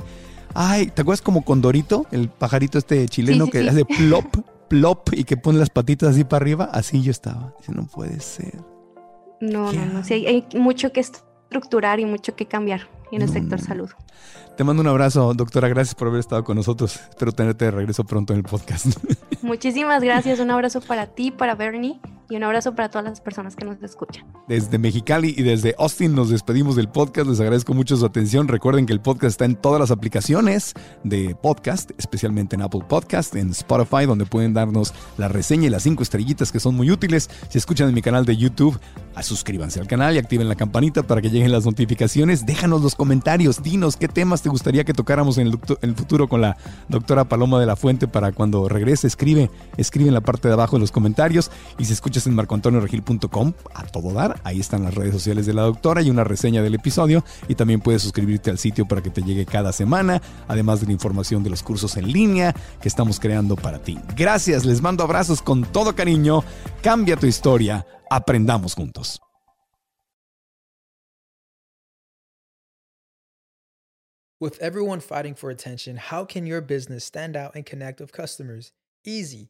[SPEAKER 1] Ay, ¿te acuerdas como Condorito? El pajarito este chileno
[SPEAKER 3] sí,
[SPEAKER 1] que
[SPEAKER 3] sí.
[SPEAKER 1] hace plop, plop y que pone las patitas así para arriba. Así yo estaba. Dice, no puede ser.
[SPEAKER 3] No,
[SPEAKER 1] ¿Qué
[SPEAKER 3] no, no. Sí, hay, hay mucho que estructurar y mucho que cambiar en el sector
[SPEAKER 1] no.
[SPEAKER 3] salud.
[SPEAKER 1] Te mando un abrazo, doctora. Gracias por haber estado con nosotros. Espero tenerte de regreso pronto en el podcast.
[SPEAKER 3] Muchísimas gracias. Un abrazo para ti, para Bernie y un abrazo para todas las personas que nos escuchan.
[SPEAKER 1] Desde Mexicali y desde Austin nos despedimos del podcast. Les agradezco mucho su atención. Recuerden que el podcast está en todas las aplicaciones de podcast, especialmente en Apple Podcast, en Spotify, donde pueden darnos la reseña y las cinco estrellitas que son muy útiles. Si escuchan en mi canal de YouTube, ah, suscríbanse al canal y activen la campanita para que lleguen las notificaciones. Déjanos los comentarios. Dinos qué temas te gustaría que tocáramos en el, futuro con la doctora Paloma de la Fuente para cuando regrese. Escribe, escribe en la parte de abajo de los comentarios. Y si escuchas en marcoantonioregil.com, a todo dar, ahí están las redes sociales de la doctora y una reseña del episodio. Y también puedes suscribirte al sitio para que te llegue cada semana, además de la información de los cursos en línea que estamos creando para ti. Gracias, les mando abrazos con todo cariño. Cambia tu historia, aprendamos juntos.
[SPEAKER 6] With everyone fighting for attention, how can your business stand out and connect with customers? Easy.